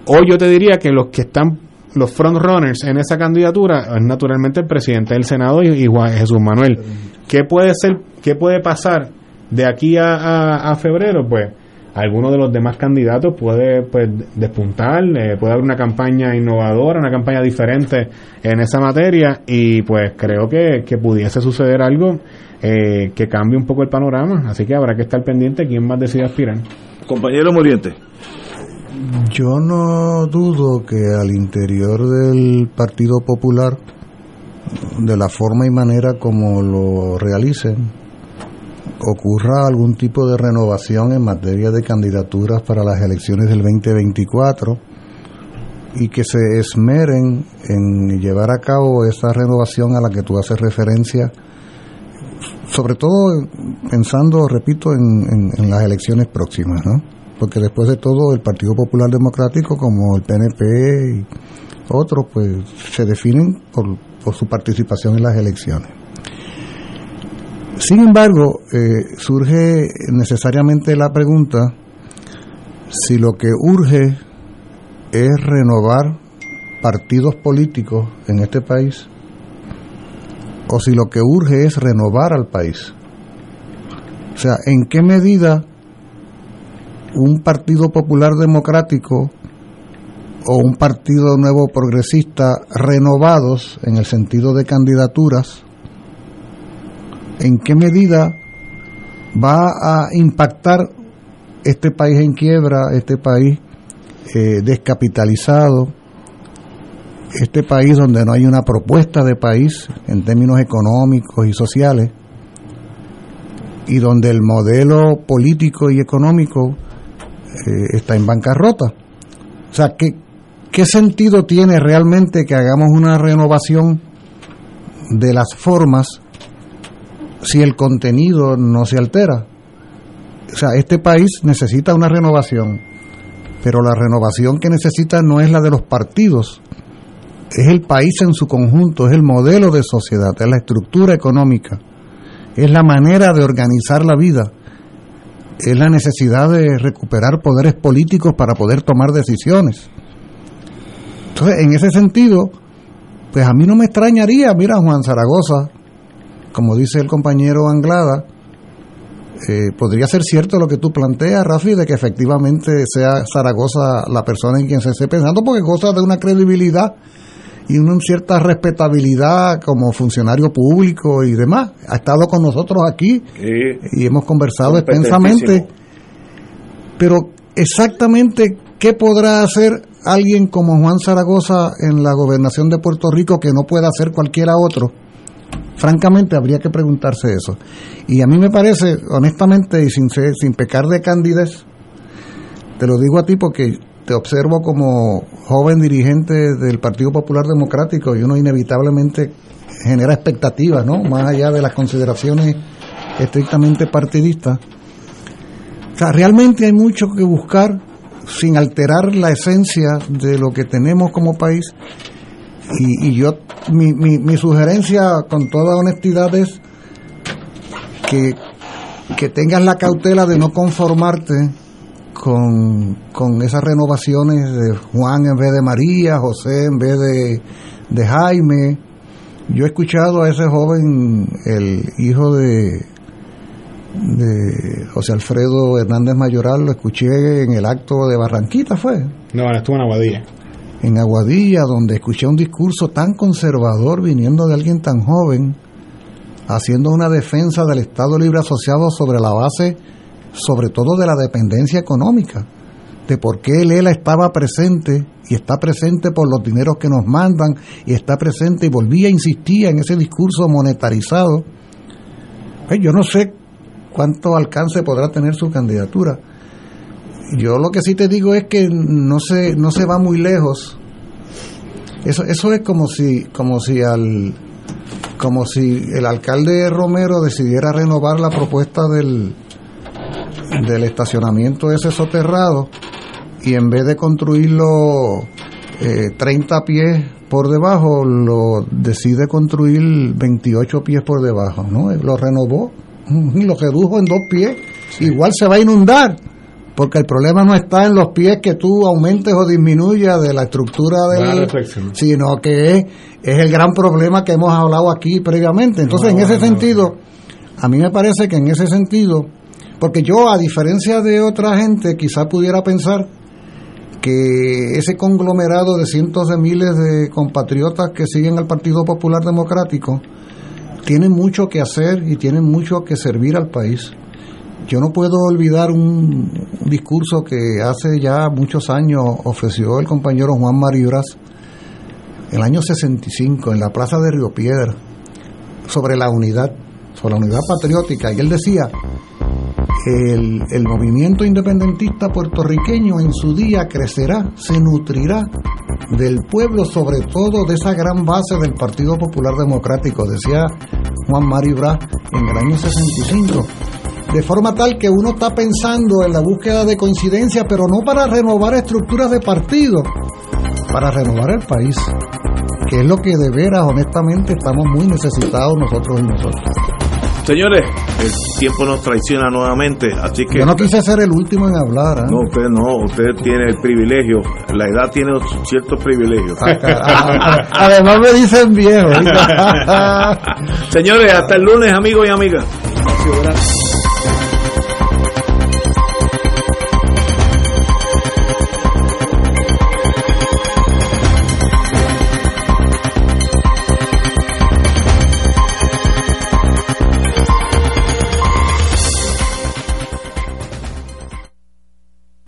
Hoy yo te diría que los que están los frontrunners en esa candidatura es naturalmente el presidente del Senado y, Jesús Manuel. ¿Qué puede ser, qué puede pasar de aquí a, febrero? Pues alguno de los demás candidatos puede pues, despuntar, eh, puede haber una campaña innovadora, una campaña diferente en esa materia y pues creo que, que pudiese suceder algo eh, que cambie un poco el panorama, así que habrá que estar pendiente quién más decide aspirar. Compañero Moriente. Yo no dudo que al interior del Partido Popular, de la forma y manera como lo realicen, ocurra algún tipo de renovación en materia de candidaturas para las elecciones del 2024 y que se esmeren en llevar a cabo esa renovación a la que tú haces referencia, sobre todo pensando, repito, en, en las elecciones próximas, ¿no? Porque después de todo el Partido Popular Democrático como el PNP y otros pues se definen por, su participación en las elecciones. Sin embargo, eh, surge necesariamente la pregunta si lo que urge es renovar partidos políticos en este país o si lo que urge es renovar al país. O sea, ¿en qué medida un partido popular democrático o un partido nuevo progresista renovados en el sentido de candidaturas, ¿en qué medida va a impactar este país en quiebra, este país eh, descapitalizado, este país donde no hay una propuesta de país en términos económicos y sociales, y donde el modelo político y económico eh, está en bancarrota. O sea, ¿qué, ¿qué sentido tiene realmente que hagamos una renovación de las formas si el contenido no se altera? O sea, este país necesita una renovación, pero la renovación que necesita no es la de los partidos, es el país en su conjunto, es el modelo de sociedad, es la estructura económica, es la manera de organizar la vida es la necesidad de recuperar poderes políticos para poder tomar decisiones. Entonces, en ese sentido, pues a mí no me extrañaría, mira Juan Zaragoza, como dice el compañero Anglada, eh, podría ser cierto lo que tú planteas, Rafi, de que efectivamente sea Zaragoza la persona en quien se esté pensando, porque goza de una credibilidad y una cierta respetabilidad como funcionario público y demás. Ha estado con nosotros aquí y hemos conversado extensamente. Pero exactamente qué podrá hacer alguien como Juan Zaragoza en la gobernación de Puerto Rico que no pueda hacer cualquiera otro. Francamente habría que preguntarse eso. Y a mí me parece, honestamente y sin, sin pecar de candidez, te lo digo a ti porque te observo como joven dirigente del Partido Popular Democrático y uno inevitablemente genera expectativas, ¿no? Más allá de las consideraciones estrictamente partidistas. O sea, realmente hay mucho que buscar sin alterar la esencia de lo que tenemos como país. Y, y yo, mi, mi, mi, sugerencia con toda honestidad es que, que tengas la cautela de no conformarte con, con esas renovaciones de Juan en vez de María, José en vez de, de Jaime. Yo he escuchado a ese joven, el hijo de, de José Alfredo Hernández Mayoral, lo escuché en el acto de Barranquita, ¿fue? No, estuvo en Aguadilla. En Aguadilla, donde escuché un discurso tan conservador viniendo de alguien tan joven, haciendo una defensa del Estado Libre Asociado sobre la base, sobre todo de la dependencia económica, de por qué el ELA estaba presente y está presente por los dineros que nos mandan y está presente y volvía a insistir en ese discurso monetarizado. Pues yo no sé cuánto alcance podrá tener su candidatura. Yo lo que sí te digo es que no se, no se va muy lejos. Eso, eso es como si, como si al como si el alcalde Romero decidiera renovar la propuesta del, del estacionamiento ese soterrado y en vez de construirlo eh, 30 pies por debajo, lo decide construir 28 pies por debajo, ¿no? Lo renovó y lo redujo en dos pies. Igual se va a inundar, porque el problema no está en los pies que tú aumentes o disminuyas de la estructura del, sino que es, es el gran problema que hemos hablado aquí previamente. Entonces, en ese sentido, a mí me parece que en ese sentido, porque yo, a diferencia de otra gente, quizá pudiera pensar que ese conglomerado de cientos de miles de compatriotas que siguen al Partido Popular Democrático tienen mucho que hacer y tienen mucho que servir al país. Yo no puedo olvidar un, discurso que hace ya muchos años ofreció el compañero Juan Maribras en el año 65 en la plaza de Río Piedra sobre la unidad, sobre la unidad patriótica. Y él decía, el, movimiento independentista puertorriqueño en su día crecerá, se nutrirá del pueblo, sobre todo de esa gran base del Partido Popular Democrático, decía Juan Mari Bra en el año 65. De forma tal que uno está pensando en la búsqueda de coincidencia, pero no para renovar estructuras de partido, para renovar el país, que es lo que de veras, honestamente, estamos muy necesitados nosotros y nosotros. Señores, el tiempo nos traiciona nuevamente, así que... Yo no quise ser el último en hablar. ¿eh? No, usted no, usted tiene el privilegio, la edad tiene ciertos privilegios. Además me dicen viejo. Señores, hasta el lunes, amigos y amigas.